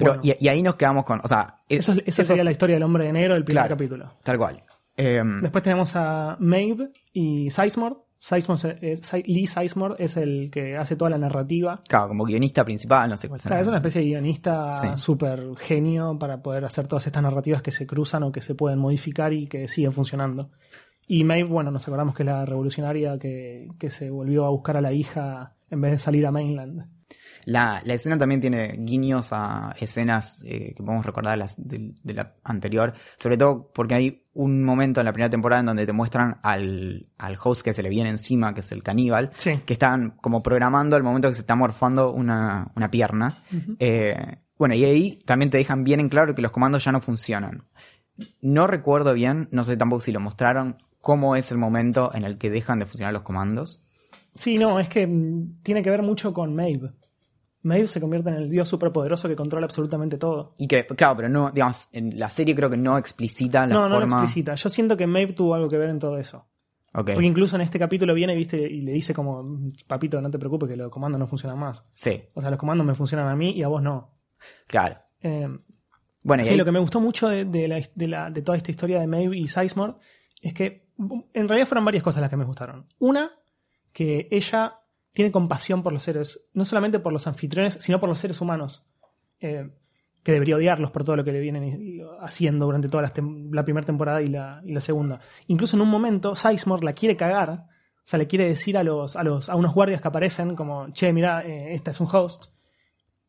Pero, Bueno. y, y ahí nos quedamos con, o sea... eh, Eso, esa sería la historia del hombre de negro del primer Claro. capítulo. Tal cual. Eh, Después tenemos a Maeve y Sizemore. Sizemore es- es- Lee Sizemore es el que hace toda la narrativa. claro, como guionista principal, no sé cuál será. Claro, es una especie de guionista Sí. súper genio para poder hacer todas estas narrativas que se cruzan o que se pueden modificar y que siguen funcionando. Y Maeve, bueno, nos acordamos que es la revolucionaria que, que se volvió a buscar a la hija en vez de salir a Mainland. La, la escena también tiene guiños a escenas eh, que podemos recordar las de, de la anterior, sobre todo porque hay un momento en la primera temporada en donde te muestran al, al host que se le viene encima, que es el caníbal, Sí. que están como programando el momento que se está morfando una, una pierna. Eh, bueno, y ahí también te dejan bien en claro que los comandos ya no funcionan. No recuerdo bien, no sé tampoco si lo mostraron, cómo es el momento en el que dejan de funcionar los comandos. Sí, no, es que mm, tiene que ver mucho con Maeve. Maeve se convierte en el dios superpoderoso que controla absolutamente todo. Y que, claro, pero no, digamos, en la serie creo que no explicita la no, no lo forma. explicita. Yo siento que Maeve tuvo algo que ver en todo eso. Ok. Porque incluso en este capítulo viene viste y le dice como, papito, no te preocupes que los comandos no funcionan más. Sí, O sea, los comandos me funcionan a mí y a vos no. claro. Eh, Bueno, y sí, ahí- lo que me gustó mucho de, de la, de la- de toda esta historia de Maeve y Sizemore es que en realidad fueron varias cosas las que me gustaron. Una, que ella tiene compasión por los seres, no solamente por los anfitriones, sino por los seres humanos. Eh, que debería odiarlos por todo lo que le vienen haciendo durante toda la primera temporada y la, y la segunda. Incluso en un momento, Sizemore la quiere cagar, o sea, le quiere decir a los, a los, a unos guardias que aparecen como, che, mira, eh, esta es un host.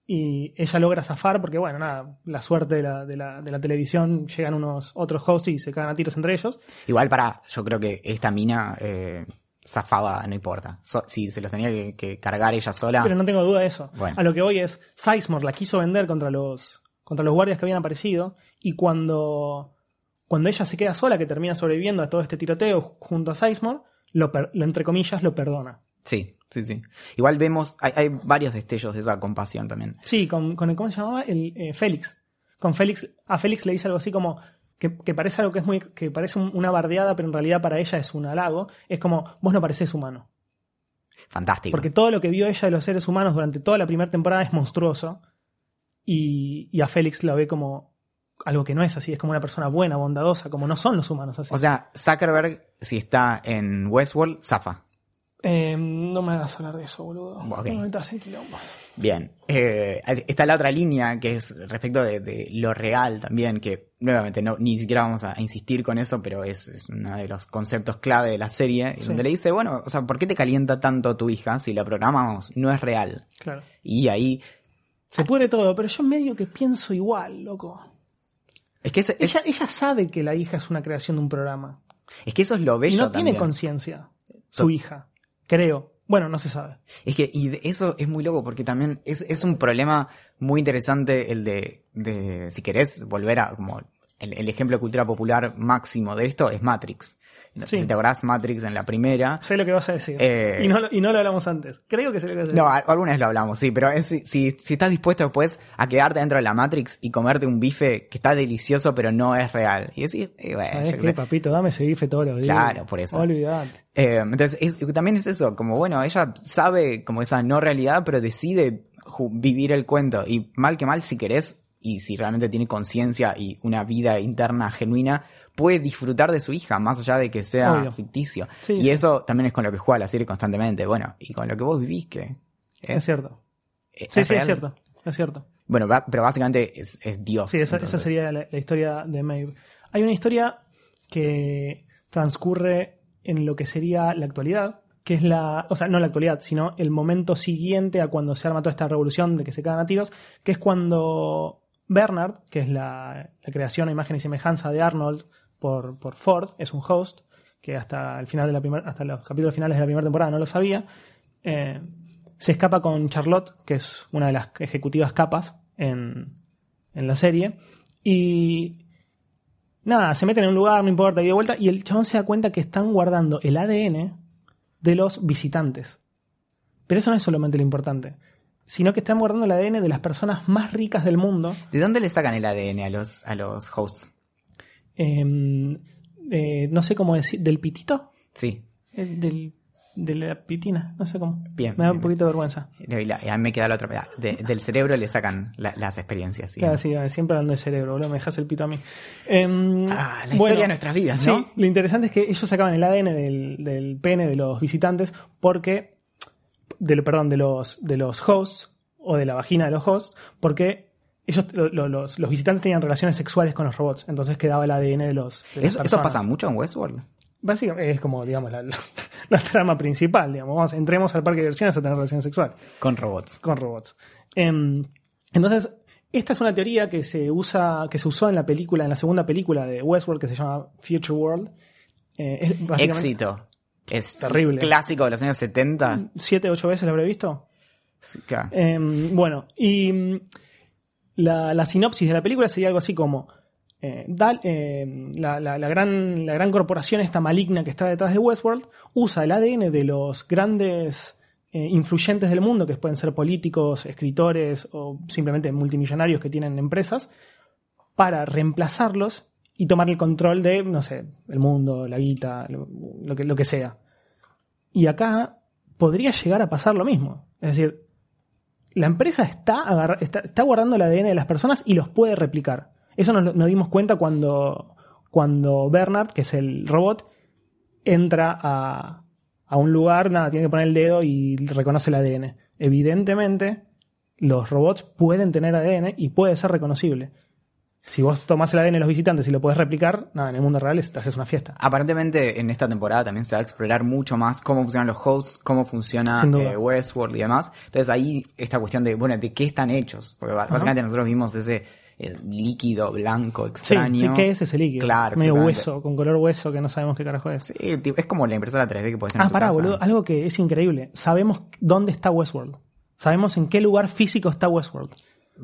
Y ella logra zafar porque, bueno, nada, la suerte de la, de la, de la televisión, llegan unos otros hosts y se cagan a tiros entre ellos. igual para, yo creo que esta mina eh, zafaba, no importa. So- si se los tenía que, que cargar ella sola. Pero no tengo duda de eso. Bueno. A lo que voy es, Sizemore la quiso vender contra los, contra los guardias que habían aparecido y cuando, cuando ella se queda sola, que termina sobreviviendo a todo este tiroteo junto a Sizemore, lo, per- lo entre comillas lo perdona. Sí, sí, sí. Igual vemos, hay, hay varios destellos de esa compasión también. Sí, con, con el, ¿cómo se llamaba? El eh, Félix. Con Félix, a Félix le dice algo así como que, que parece algo que es muy, que parece un- una bardeada, pero en realidad para ella es un halago. Es como, vos no pareces humano. Fantástico. Porque todo lo que vio ella de los seres humanos durante toda la primera temporada es monstruoso. Y, y a Félix lo ve como algo que no es así, es como una persona buena, bondadosa, como no son los humanos así. O sea, Zuckerberg, si está en Westworld, zafa. Eh, no me hagas hablar de eso, boludo. Ok. No en quilombo. Bien. Eh, está la otra línea que es respecto de, de lo real también, que nuevamente no, ni siquiera vamos a insistir con eso, pero es, es uno de los conceptos clave de la serie, Sí. donde le dice, bueno, o sea, ¿por qué te calienta tanto tu hija si la programamos? No es real. Claro. Y ahí, Se pudre todo, pero yo medio que pienso igual, loco. es que, es, Ella, ella sabe que la hija es una creación de un programa. es que eso es lo Y bello no tiene conciencia, su hija. Creo. Bueno, no se sabe. Es que, y eso es muy loco porque también es, es un problema muy interesante el de, de si querés volver a, como, el, el ejemplo de cultura popular máximo de esto es Matrix. Sí. Si te acordás Matrix en la primera. Sé lo que vas a decir. Eh, y, no, lo- y no lo hablamos antes. Creo que sé lo que vas a decir. No, a- alguna vez lo hablamos, sí, pero es, si, si, si estás dispuesto después a quedarte dentro de la Matrix y comerte un bife que está delicioso pero no es real. Y decir, eh, bueno, ¿Sabés yo qué papito? Dame ese bife todos los días. Claro, por eso. Olvídate. Eh, entonces, es- también es eso, como bueno, ella sabe como esa no realidad, pero decide vivir el cuento. Y mal que mal, si querés, y si realmente tiene conciencia y una vida interna genuina, puede disfrutar de su hija, más allá de que sea Obvio. ficticio. Sí, y sí. eso también es con lo que juega la serie constantemente. Bueno, y con lo que vos vivís, que eh, Es cierto. eh, Sí, sí, real. es cierto. Es cierto. Bueno, pero básicamente es, es Dios. Sí, esa, sería la, la historia de Maeve. Hay una historia que transcurre en lo que sería la actualidad, que es la, o sea, no la actualidad, sino el momento siguiente a cuando se arma toda esta revolución de que se cagan a tiros, que es cuando Bernard, que es la, creación imagen y semejanza de Arnold por, por Ford, es un host, que hasta el final de la primer, hasta los capítulos finales de la primera temporada no lo sabía, eh, se escapa con Charlotte, que es una de las ejecutivas capas en, en la serie. Y nada, se meten en un lugar, no importa, y de vuelta, y el chabón se da cuenta que están guardando el ADN de los visitantes. Pero eso no es solamente lo importante, sino que están guardando el ADN de las personas más ricas del mundo. ¿De dónde le sacan el ADN a los, a los hosts? eh, eh, no sé cómo decir, del pitito, Sí, Eh, del, de la pitina, no sé cómo. Bien, Me da bien, un poquito de vergüenza. y la- y a mí me queda la otra. ah, de- del cerebro le sacan la- las experiencias. Claro, sí, siempre hablando de cerebro, boludo, me dejas el pito a mí. Em, Ah, la historia de nuestras vidas, ¿no? Sí, lo interesante es que ellos sacaban el ADN del, del pene de los visitantes porque, de, perdón, de los, de los hosts o de la vagina de los hosts, porque ellos, lo- lo- los, los visitantes tenían relaciones sexuales con los robots, entonces quedaba el ADN de los... de ¿Eso, eso pasa mucho en Westworld? Básicamente es como, digamos, la, la- la trama principal, digamos, vamos, entremos al parque de diversiones a tener relaciones sexuales Con robots. con robots. Em, entonces, esta es una teoría que se usa, que se usó en la película, en la segunda película de Westworld, que se llama Future World. Eh, es Éxito. Es Terrible. clásico de los años 70. siete, ocho veces lo habré visto. Sí, claro. Em, bueno, y mm, la, la sinopsis de la película sería algo así como eh, Dal- eh, la, la- la gran, la gran corporación esta maligna que está detrás de Westworld usa el ADN de los grandes eh, influyentes del mundo, que pueden ser políticos, escritores o simplemente multimillonarios que tienen empresas, para reemplazarlos y tomar el control de, no sé, el mundo, la guita, lo, que, lo que sea. Y acá podría llegar a pasar lo mismo. Es decir, la empresa está, está, está guardando el ADN de las personas y los puede replicar. Eso nos, nos dimos cuenta cuando, cuando Bernard, que es el robot, entra a, a un lugar, nada, tiene que poner el dedo y reconoce el ADN. Evidentemente, los robots pueden tener ADN y puede ser reconocible. Si vos tomás el ADN de los visitantes y lo podés replicar, nada, en el mundo real es- te haces una fiesta. Aparentemente en esta temporada también se va a explorar mucho más cómo funcionan los hosts, cómo funciona eh, Westworld y demás. Entonces ahí esta cuestión de, bueno, ¿de qué están hechos? Porque básicamente nosotros vimos ese eh, líquido blanco extraño. sí, ¿qué es ese líquido? Claro, Medio hueso, con color hueso, que no sabemos qué carajo es. Sí, es como la impresora 3D que puedes tener Ah, en tu pará, casa. boludo. Algo que es increíble. Sabemos dónde está Westworld. Sabemos en qué lugar físico está Westworld.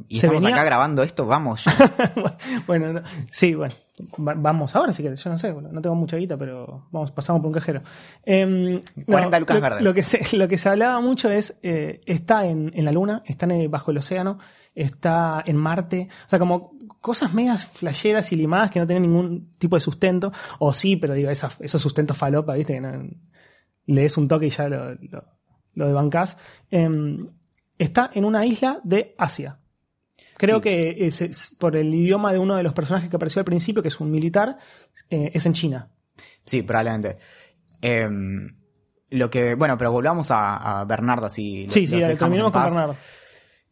Y se estamos venía- acá grabando esto, vamos bueno, no- sí, bueno. Va- vamos ahora si querés. Yo no sé, no tengo mucha guita, pero vamos, pasamos por un cajero. Em, 40 lucas lo, verdes. Lo que, se, lo que se hablaba mucho es, eh, está en, en la Luna, está en el- bajo el océano, está en Marte. O sea, como cosas medias flasheras y limadas que no tienen ningún tipo de sustento. O sí, pero digo, esa- esos sustentos falopa, ¿viste? Que no- le des un toque y ya lo, lo, lo debancás. Em, está en una isla de Asia. Creo Sí. que es, es por el idioma de uno de los personajes que apareció al principio, que es un militar, eh, es en China. Sí, probablemente. Em, lo que, bueno, pero volvamos a, a Bernardo así. lo- sí, lo sí, en con. Bernardo.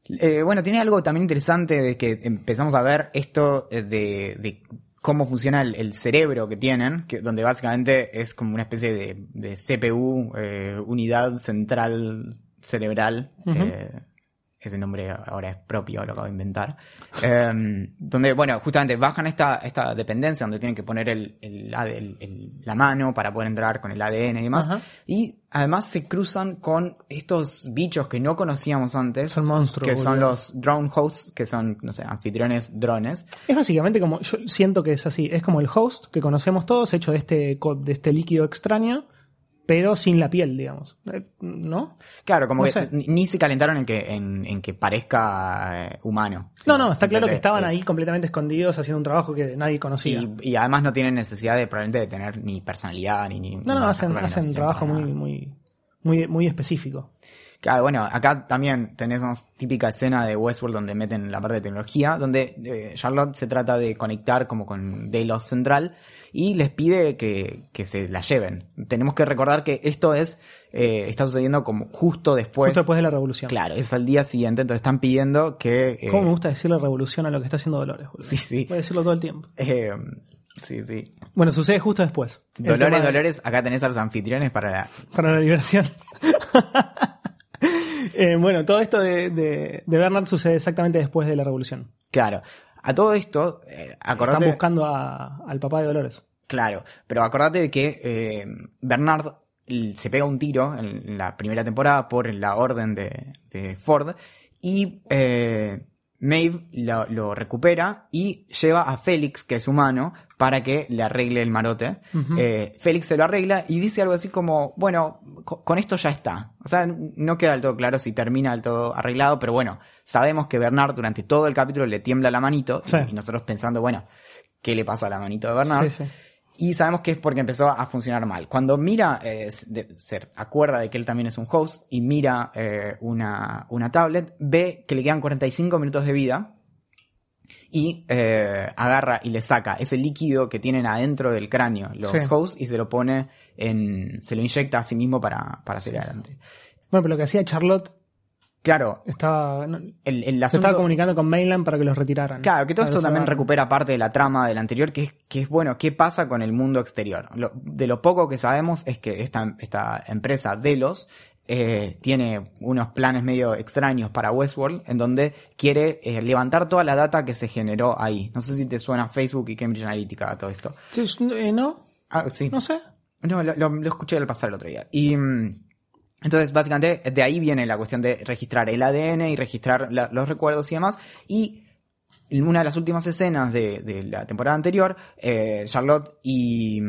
Eh, bueno, tiene algo también interesante de que empezamos a ver esto eh, de, de cómo funciona el, el cerebro que tienen, que, donde básicamente es como una especie de, de CPU, eh, unidad central cerebral, eh, ese nombre ahora es propio, lo acabo de inventar. Eh, donde, bueno, justamente bajan esta, esta dependencia donde tienen que poner el, el AD el- el- la mano para poder entrar con el ADN y demás. Ajá. Y además se cruzan con estos bichos que no conocíamos antes. Son monstruos, Que son boludo. los drone hosts, que son, no sé, anfitriones drones. Es básicamente como, yo siento que es así, es como el host que conocemos todos, hecho de este, de este líquido extraño, pero sin la piel, digamos. Eh, ¿No? Claro, como No que sé. ni se calentaron en que, en, en que parezca eh, humano. No, no, está claro que estaban es- ahí completamente escondidos haciendo un trabajo que nadie conocía. Y, y además no tienen necesidad de probablemente de tener ni personalidad ni. ni no, no, hacen, hacen sirva trabajo muy, muy, muy, muy específico. Claro, bueno, acá también tenemos típica escena de Westworld donde meten la parte de tecnología, donde eh, Charlotte se trata de conectar como con Delos Central y les pide que, que se la lleven. Tenemos que recordar que esto es eh, está sucediendo como justo después. Justo después de la revolución. Claro, es al día siguiente, entonces están pidiendo que... eh, ¿Cómo me gusta decirle revolución a lo que está haciendo Dolores? boludo? Sí, sí. Voy a decirlo todo el tiempo. eh, sí, sí. Bueno, sucede justo después. Dolores, de- Dolores, acá tenés a los anfitriones para la... Para la liberación. Eh, bueno, todo esto de, de, de Bernard sucede exactamente después de la revolución. Claro. A todo esto, eh, acordate... Están buscando a- al papá de Dolores. Claro, pero acordate de que eh, Bernard se pega un tiro en la primera temporada por la orden de, de Ford y eh, Maeve lo, lo recupera y lleva a Félix, que es humano, para que le arregle el marote. Eh, Félix se lo arregla y dice algo así como, bueno, co- con esto ya está. O sea, no queda del todo claro si termina del todo arreglado, pero bueno, sabemos que Bernard durante todo el capítulo le tiembla la manito Sí. y nosotros pensando, bueno, ¿qué le pasa a la manito de Bernard? Sí, sí. Y sabemos que es porque empezó a funcionar mal. Cuando mira, eh, se acuerda de que él también es un host y mira eh, una, una tablet, ve que le quedan 45 minutos de vida y eh, agarra y le saca ese líquido que tienen adentro del cráneo los Sí. hosts y se lo pone en. se lo inyecta a sí mismo para, para seguir adelante. Bueno, pero lo que hacía Charlotte Claro, estaba. no- el, el se estaba comunicando con Mainland para que los retiraran. Claro, que todo esto también recupera parte de la trama del anterior, que es, que es bueno, ¿qué pasa con el mundo exterior? Lo- de lo poco que sabemos es que esta, esta empresa, Delos, eh, tiene unos planes medio extraños para Westworld, en donde quiere eh, levantar toda la data que se generó ahí. No sé si te suena Facebook y Cambridge Analytica todo esto. Sí, eh, no, Ah, sí. no sé. No, lo, lo- lo escuché al pasar el otro día. Y mm, entonces, básicamente, de ahí viene la cuestión de registrar el ADN y registrar los recuerdos y demás. Y en una de las últimas escenas de, de la temporada anterior, eh, Charlotte y,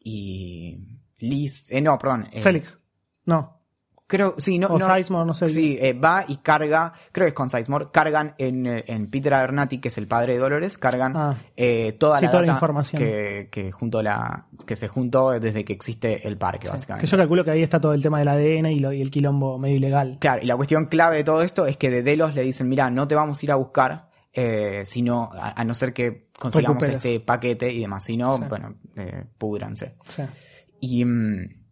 y Liz, eh, no, perdón. eh, Félix. No. Creo, sí, no. O no, Sizemore, no sé. Sí, eh, va y carga, creo que es con Sizemore, cargan en, en Peter Abernathy, que es el padre de Dolores, cargan Ah. eh, toda, Sí, la, toda la data información. Que, que, junto la, que se juntó desde que existe el parque, Sí, básicamente. Que yo calculo que ahí está todo el tema del ADN y, lo- y el quilombo medio ilegal. Claro, y la cuestión clave de todo esto es que de Delos le dicen, mira, no te vamos a ir a buscar, eh, sino, a, a no ser que consigamos Recuperes. este paquete y demás, si no, Sí. bueno, púdranse. Sí. Y, mm,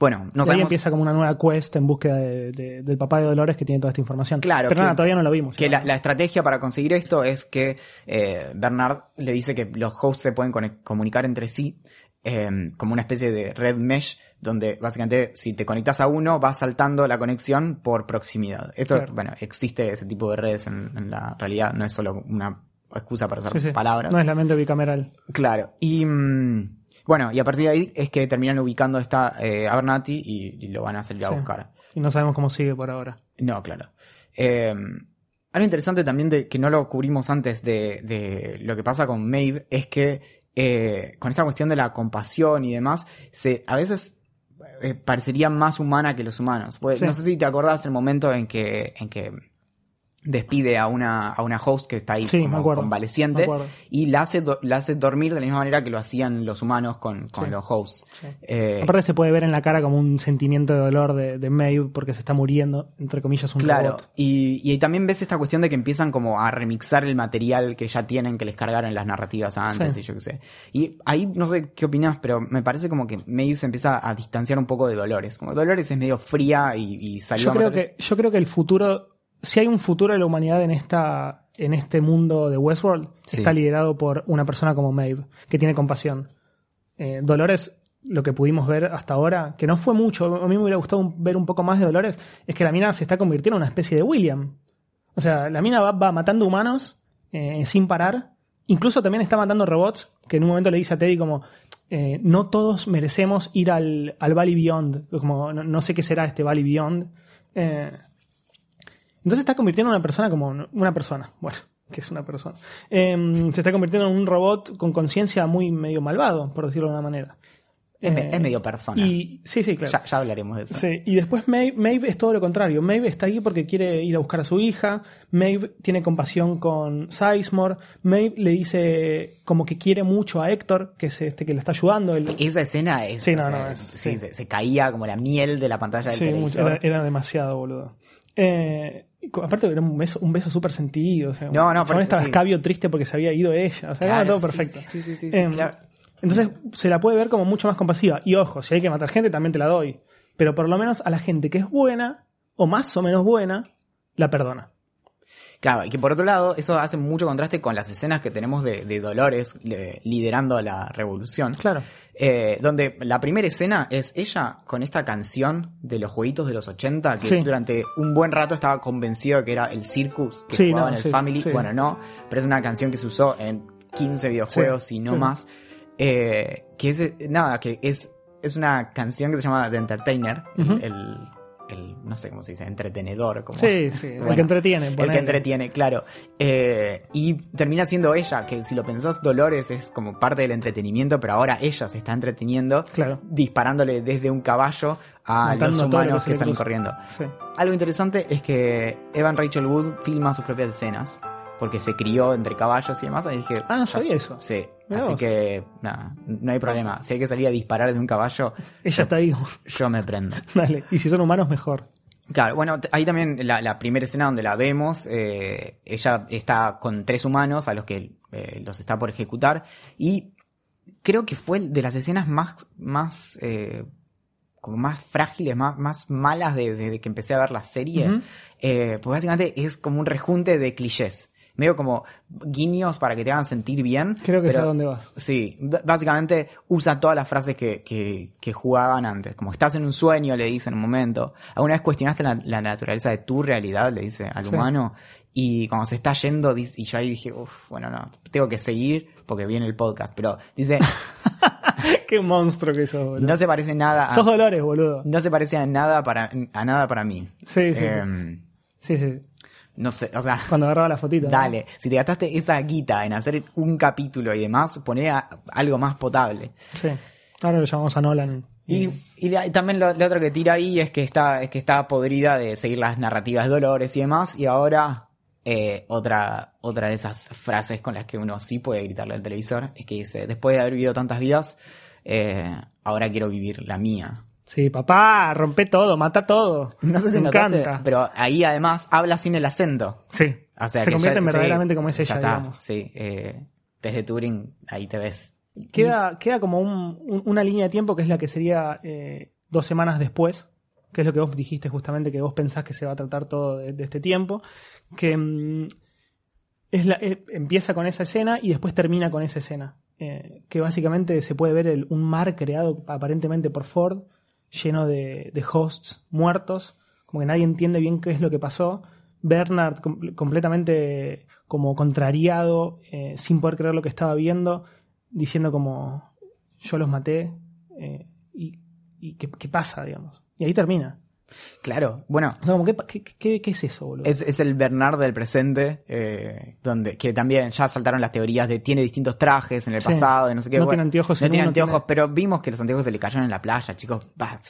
bueno, no y ahí sabemos... empieza como una nueva quest en búsqueda de- de- del papá de Dolores que tiene toda esta información. Claro, Pero que- nada, todavía no lo vimos. Que la, la estrategia para conseguir esto es que eh, Bernard le dice que los hosts se pueden comunicar entre sí eh, como una especie de red mesh donde básicamente si te conectas a uno va saltando la conexión por proximidad. Esto, Claro. bueno, existe ese tipo de redes en, en la realidad, no es solo una excusa para usar Sí, sí. palabras. No es la mente bicameral. Claro, y mm, bueno, y a partir de ahí es que terminan ubicando esta eh, y, y lo van a salir a Sí. buscar. Y no sabemos cómo sigue por ahora. No, claro. Eh, algo interesante también de que no lo cubrimos antes de, de lo que pasa con Maeve es que eh, con esta cuestión de la compasión y demás, se, a veces eh, parecería más humana que los humanos. Pues, Sí. No sé si te acordás el momento en que, en que despide a una, a una host que está ahí Sí, me como acuerdo, convaleciente y la hace, do- la hace dormir de la misma manera que lo hacían los humanos con, con Sí. los hosts. Sí. Eh, Aparte se puede ver en la cara como un sentimiento de dolor de, de Maeve porque se está muriendo, entre comillas, un Claro, robot. y, y ahí también ves esta cuestión de que empiezan como a remixar el material que ya tienen, que les cargaron las narrativas antes y yo qué sé. Y ahí no sé qué opinás, pero me parece como que Maeve se empieza a distanciar un poco de Dolores. Como Dolores es medio fría y, y salió Yo creo, que, yo creo que el futuro, si hay un futuro de la humanidad en esta en este mundo de Westworld, Sí. está liderado por una persona como Maeve, que tiene compasión. Eh, Dolores, lo que pudimos ver hasta ahora, que no fue mucho, a mí me hubiera gustado un- ver un poco más de Dolores, es que la mina se está convirtiendo en una especie de William. O sea, la mina va, va matando humanos eh, sin parar. Incluso también está matando robots, que en un momento le dice a Teddy como, eh, no todos merecemos ir al, al Valley Beyond. Como, no, no sé qué será este Valley Beyond. Eh, entonces está convirtiendo en una persona como una persona. Bueno, que es una persona. Eh, se está convirtiendo en un robot con conciencia muy medio malvado, por decirlo de una manera. Es, Eh, es medio persona. Y, sí, sí, claro. ya, ya hablaremos de eso. Sí, y después Maeve, Maeve es todo lo contrario. Maeve está ahí porque quiere ir a buscar a su hija. Maeve tiene compasión con Sizemore. Maeve le dice como que quiere mucho a Héctor, que es este que le está ayudando. El- Esa escena es. Sí, no, sea, no, es- sí, sí. Se, se caía como la miel de la pantalla del Sí, mucho, televisor. era, era demasiado, boludo. Eh, aparte era un beso, un beso súper sentido. O sea, No, no, estaba sí. escabio triste porque se había ido ella. O sea, era Claro, todo sí, perfecto. sí, sí, sí, Em, claro. Entonces se la puede ver como mucho más compasiva. Y ojo, si hay que matar gente, también te la doy. Pero por lo menos a la gente que es buena, o más o menos buena, la perdona. Claro, y que por otro lado, eso hace mucho contraste con las escenas que tenemos de, de Dolores le- liderando la revolución. Claro. Eh, donde la primera escena es ella con esta canción de los jueguitos de los 80, que Sí. durante un buen rato estaba convencido de que era el Circus que Sí, jugaba no, en el sí, Family. Bueno, no, pero es una canción que se usó en 15 videojuegos y no más. Eh, que es, nada, que es, es una canción que se llama The Entertainer, el, el- no sé cómo se dice, entretenedor. Como, Sí, sí, el que entretiene. el que entretiene, claro. Eh, y termina siendo ella, que si lo pensás, Dolores es como parte del entretenimiento, pero ahora ella se está entreteniendo Claro. disparándole desde un caballo a los humanos que salen corriendo. Sí. Algo interesante es que Evan Rachel Wood filma sus propias escenas, porque se crió entre caballos y demás, y dije... Ah, no sabía eso. Sí, Mirá así vos. que nada, no hay problema. Si hay que salir a disparar desde un caballo, Ella está ahí. yo me prendo. Dale. Y si son humanos, mejor. Claro, bueno, ahí también la, la primera escena donde la vemos, eh, ella está con tres humanos a los que eh, los está por ejecutar y creo que fue de las escenas más, más, eh, como más frágiles, más, más malas de- desde que empecé a ver la serie, eh, pues básicamente es como un rejunte de clichés, medio como guiños para que te hagan sentir bien. Creo que sé pero- a dónde vas. Sí, básicamente usa todas las frases que, que, que jugaban antes. Como estás en un sueño, le dice en un momento. ¿Alguna vez cuestionaste la, la naturaleza de tu realidad? Le dice al Sí. humano. Y cuando se está yendo, dice- y yo ahí dije, uff, bueno, no, tengo que seguir porque viene el podcast. Pero dice, Qué monstruo que sos, boludo. no se parece nada a, Sos Dolores, boludo. no se parece a nada para, a nada para mí. Sí, sí. Em, Sí, sí. No sé, o sea, Cuando agarraba la fotito. ¿no? dale, si te gastaste esa guita en hacer un capítulo y demás, poné algo más potable. Sí. Ahora lo llamamos a Nolan. Y, y también lo, lo otro que tira ahí es que está, es que está podrida de seguir las narrativas de Dolores y demás. Y ahora, eh, otra, otra de esas frases con las que uno sí puede gritarle al televisor es que dice: Después de haber vivido tantas vidas, eh, ahora quiero vivir la mía. Sí, papá, rompe todo, mata todo. No sé si Me notaste, encanta. pero ahí además habla sin el acento. Sí. O sea Se que convierte ya- en sí, verdaderamente como es ya ella, está, digamos. Sí, eh, desde Turing ahí te ves. Queda, queda como un- un- una línea de tiempo que es la que sería eh, dos semanas después, que es lo que vos dijiste justamente, que vos pensás que se va a tratar todo de, de este tiempo, que mm, es la- eh, empieza con esa escena y después termina con esa escena, eh, que básicamente se puede ver el- un mar creado aparentemente por Ford, lleno de, de hosts muertos, como que nadie entiende bien qué es lo que pasó. Bernard com- completamente como contrariado, eh, sin poder creer lo que estaba viendo, diciendo como yo los maté eh, y, y ¿qué, qué pasa, digamos. Y ahí termina. Claro, bueno, O sea, como, ¿qué, qué, qué- qué es eso, boludo? Es, es el Bernard del presente, eh, donde que también ya saltaron las teorías de tiene distintos trajes en el Sí. pasado, de no sé qué. No bueno, tiene anteojos No en tiene anteojos, tiene- pero vimos que los anteojos se le cayeron en la playa, chicos. Bah.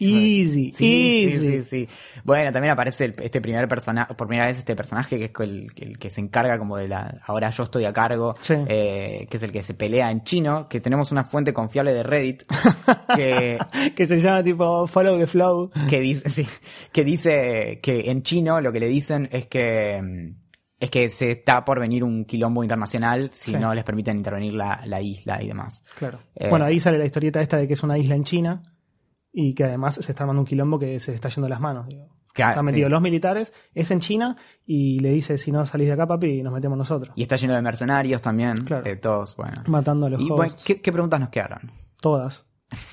Easy, Sí, easy. sí, sí, sí. Bueno, también aparece el- este primer personaje, por primera vez este personaje que es el, el que se encarga como de la, ahora yo estoy a cargo, Sí. eh, que es el que se pelea en chino, que tenemos una fuente confiable de Reddit, que, Que se llama tipo Follow the Flow. que dice, sí, que dice que en chino lo que le dicen es que mm, es que se está por venir un quilombo internacional si Sí. no les permiten intervenir la, la isla y demás. Claro. Eh. Bueno, ahí sale la historieta esta de que es una isla en China y que además se está armando un quilombo que se le está yendo de las manos. digo. Claro, Están sí. metidos los militares, es en China y le dice si no salís de acá, papi, nos metemos nosotros. Y está lleno de mercenarios también, Claro. eh, todos, bueno. Matando a los Y bueno, ¿qué, qué preguntas nos quedaron? Todas.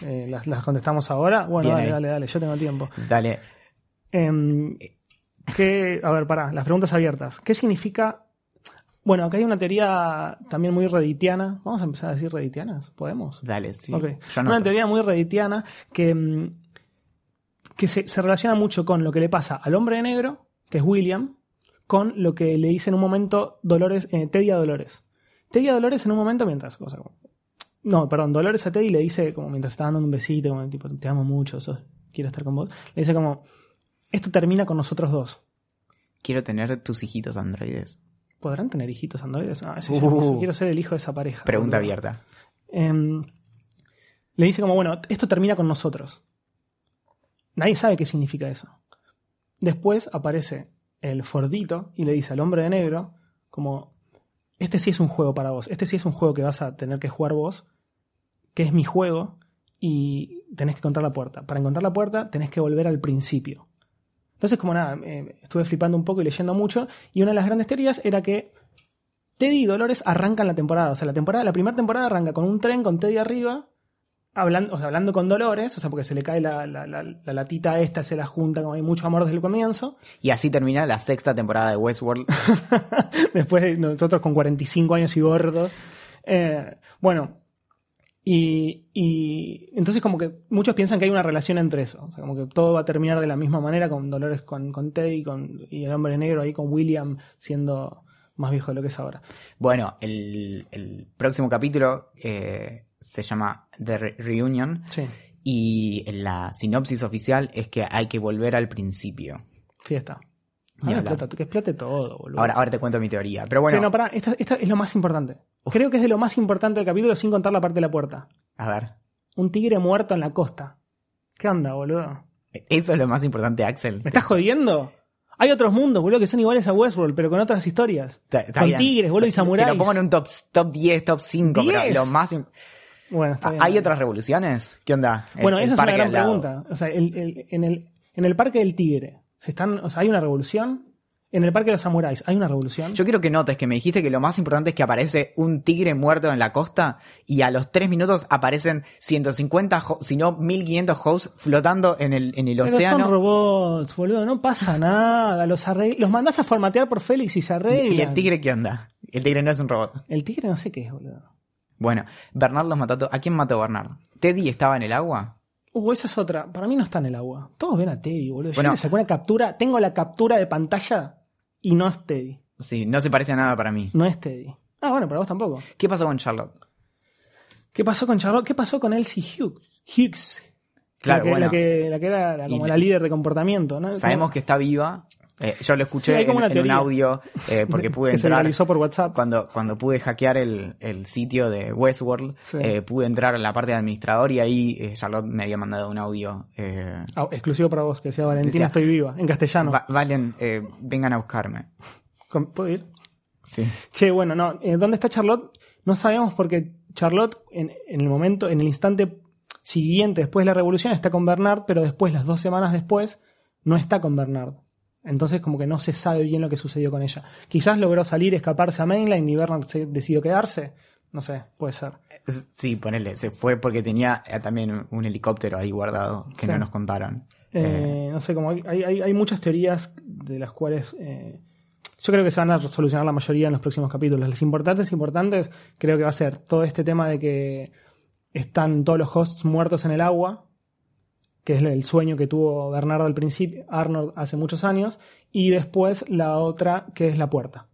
Eh, las, las contestamos ahora. Bueno, Bien dale, ahí. dale, dale, yo tengo tiempo. Dale. Em, ¿Qué, a ver, pará, las preguntas abiertas. ¿Qué significa? Bueno, acá hay una teoría también muy reditiana. Vamos a empezar a decir reditianas, ¿podemos? Dale, sí. Una teoría muy reditiana que, mm, que se, se relaciona mucho con lo que le pasa al hombre de negro, que es William, con lo que le dice en un momento Dolores, eh, Teddy a Dolores. Teddy a Dolores en un momento mientras. o sea, no, perdón, Dolores a Teddy le dice, como mientras está dando un besito, como tipo, te amo mucho, sos- quiero estar con vos. Le dice como, esto termina con nosotros dos. Quiero tener tus hijitos androides. ¿Podrán tener hijitos androides? Ese Uh. yo no quiero ser el hijo de esa pareja. Pregunta boludo. abierta. Em, le dice como, bueno, esto termina con nosotros. Nadie sabe qué significa eso. Después aparece el Fordito y le dice al hombre de negro, como, este sí es un juego para vos, este sí es un juego que vas a tener que jugar vos, que es mi juego, y tenés que encontrar la puerta. Para encontrar la puerta tenés que volver al principio. Entonces, como nada, eh, estuve flipando un poco y leyendo mucho, y una de las grandes teorías era que Teddy y Dolores arrancan la temporada. O sea, la temporada, la primera temporada arranca con un tren con Teddy arriba, hablando, o sea, hablando con Dolores, o sea, porque se le cae la, la- la- la latita esta, se la junta, como hay mucho amor desde el comienzo. Y así termina la sexta temporada de Westworld. Después de nosotros con 45 años y gordos. Eh, bueno, y, y entonces como que muchos piensan que hay una relación entre eso. O sea, como que todo va a terminar de la misma manera con Dolores con, con Teddy con, y el hombre negro ahí con William siendo más viejo de lo que es ahora. Bueno, el, el próximo capítulo eh, se llama The Re- Reunion Sí, y la sinopsis oficial es que hay que volver al principio. fiesta. Ahora explota- que explote todo, boludo. Ahora, ahora te cuento mi teoría. Pero bueno, Sí, no, pará, esta, esta es lo más importante. Creo que es de lo más importante del capítulo sin contar la parte de la puerta. a ver. Un tigre muerto en la costa. ¿Qué onda, boludo? Eso es lo más importante, Axel. ¿Me estás jodiendo? Hay otros mundos, boludo, que son iguales a Westworld, pero con otras historias. Está- está con bien. tigres, boludo, y Te samuráis. lo pongo en un top, top 10, top 5, pero 10. lo más... Bueno, está bien. ¿Hay otras revoluciones? ¿Qué onda? El- Bueno, esa es una gran pregunta. O sea, el- el- en, el, en el parque del tigre, ¿se están, o sea, ¿hay una revolución? En el parque de los samuráis, ¿hay una revolución? Yo quiero que notes que me dijiste que lo más importante es que aparece un tigre muerto en la costa y a los 3 minutos aparecen 150, ho- si no 1500 hosts flotando en el, en el pero océano. son robots, boludo, no pasa nada. Los, arregl- los mandás a formatear por Félix y se ¿Y, arreglan. y el tigre qué onda? El tigre no es un robot. El tigre no sé qué es, boludo. Bueno, Bernard los mató. ¿A quién mató Bernard? ¿Teddy estaba en el agua? Uh, esa es otra. Para mí no está en el agua. Todos ven a Teddy, boludo. Yo Bueno. le saqué una captura. Tengo la captura de pantalla y no es Teddy. Sí, no se parece a nada para mí. No es Teddy. Ah, bueno, para vos tampoco. ¿Qué pasó con Charlotte? ¿Qué pasó con Charlotte? ¿Qué pasó con Elsie Hughes? Hughes. Claro, la que, bueno. la que, la que era la- como Y- la líder de comportamiento, ¿no? Sabemos que está viva. Eh, yo lo escuché en, un audio eh, porque pude que se entrar. realizó por WhatsApp. Cuando, cuando pude hackear el, el sitio de Westworld, Sí. eh, pude entrar a la parte de administrador y ahí Charlotte me había mandado un audio. Ah, exclusivo para vos, que decía Valentina, Decía- estoy viva, en castellano. "Va- Valen, vengan a buscarme. ¿Puedo ir? Sí. Che, bueno, no. ¿Dónde está Charlotte? No sabemos porque Charlotte, en, en el momento, en el instante siguiente, después de la revolución, está con Bernard, pero después, las dos semanas después, no está con Bernard. Entonces, como que no se sabe bien lo que sucedió con ella. Quizás logró salir, escaparse a Mainline y Bernard se decidió quedarse. No sé, puede ser. Sí, ponele, se fue porque tenía eh, también un helicóptero ahí guardado que Sí. no nos contaron. Eh, no sé, como hay, hay, hay muchas teorías de las cuales eh, yo creo que se van a solucionar la mayoría en los próximos capítulos. Las importantes, importantes, creo que va a ser todo este tema de que están todos los hosts muertos en el agua, que es el sueño que tuvo Bernardo al principio, Arnold hace muchos años, y después la otra que es la puerta.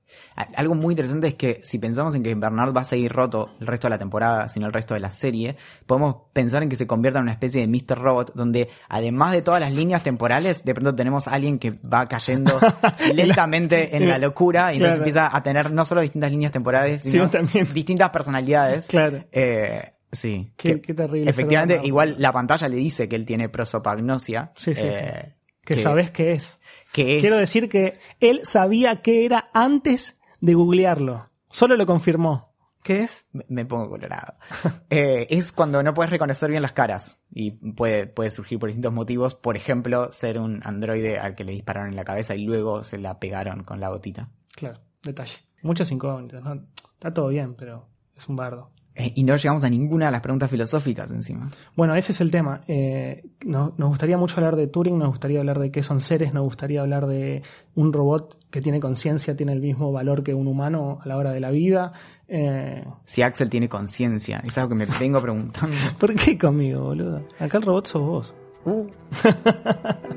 Algo muy interesante es que si pensamos en que Bernard va a seguir roto el resto de la temporada, sino el resto de la serie, podemos pensar en que se convierta en una especie de Mr. Robot, donde además de todas las líneas temporales, de pronto tenemos a alguien que va cayendo lentamente en la locura y entonces Claro. empieza a tener no solo distintas líneas temporales, Sino sino también- distintas personalidades. Claro. Eh, sí. Qué- que qué terrible Efectivamente, igual la pantalla le dice que él tiene prosopagnosia. Sí, sí, eh, Que, sabes qué es. que es Quiero decir que él sabía qué era antes de googlearlo. Solo lo confirmó. ¿Qué es? Me- Me pongo colorado. Eh, es cuando no puedes reconocer bien las caras. Y puede, puede surgir por distintos motivos. Por ejemplo, ser un androide al que le dispararon en la cabeza y luego se la pegaron con la gotita. Claro, detalle. Muchas incógnitas, ¿no? Está todo bien, pero es un bardo. Eh, y no llegamos a ninguna de las preguntas filosóficas encima. Bueno, ese es el tema. Eh, no- nos gustaría mucho hablar de Turing, nos gustaría hablar de qué son seres, nos gustaría hablar de un robot que tiene conciencia, tiene el mismo valor que un humano a la hora de la vida. Eh, Si Axel tiene conciencia, es algo que me vengo preguntando. ¿Por qué conmigo, boludo? Acá el robot sos vos. Uh,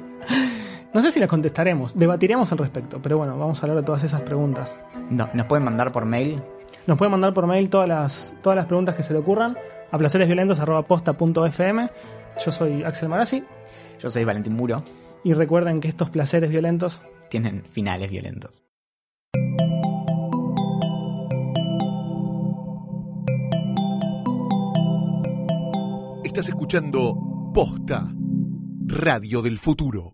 No sé si las contestaremos, debatiremos al respecto, pero bueno, vamos a hablar de todas esas preguntas. no, ¿Nos pueden mandar por mail? Nos pueden mandar por mail todas las, todas las preguntas que se le ocurran a placeresviolentos.posta.fm. Yo soy Axel Marazzi Yo soy Valentín Muro. y recuerden que estos placeres violentos Tienen finales violentos. Estás escuchando Posta, Radio del Futuro.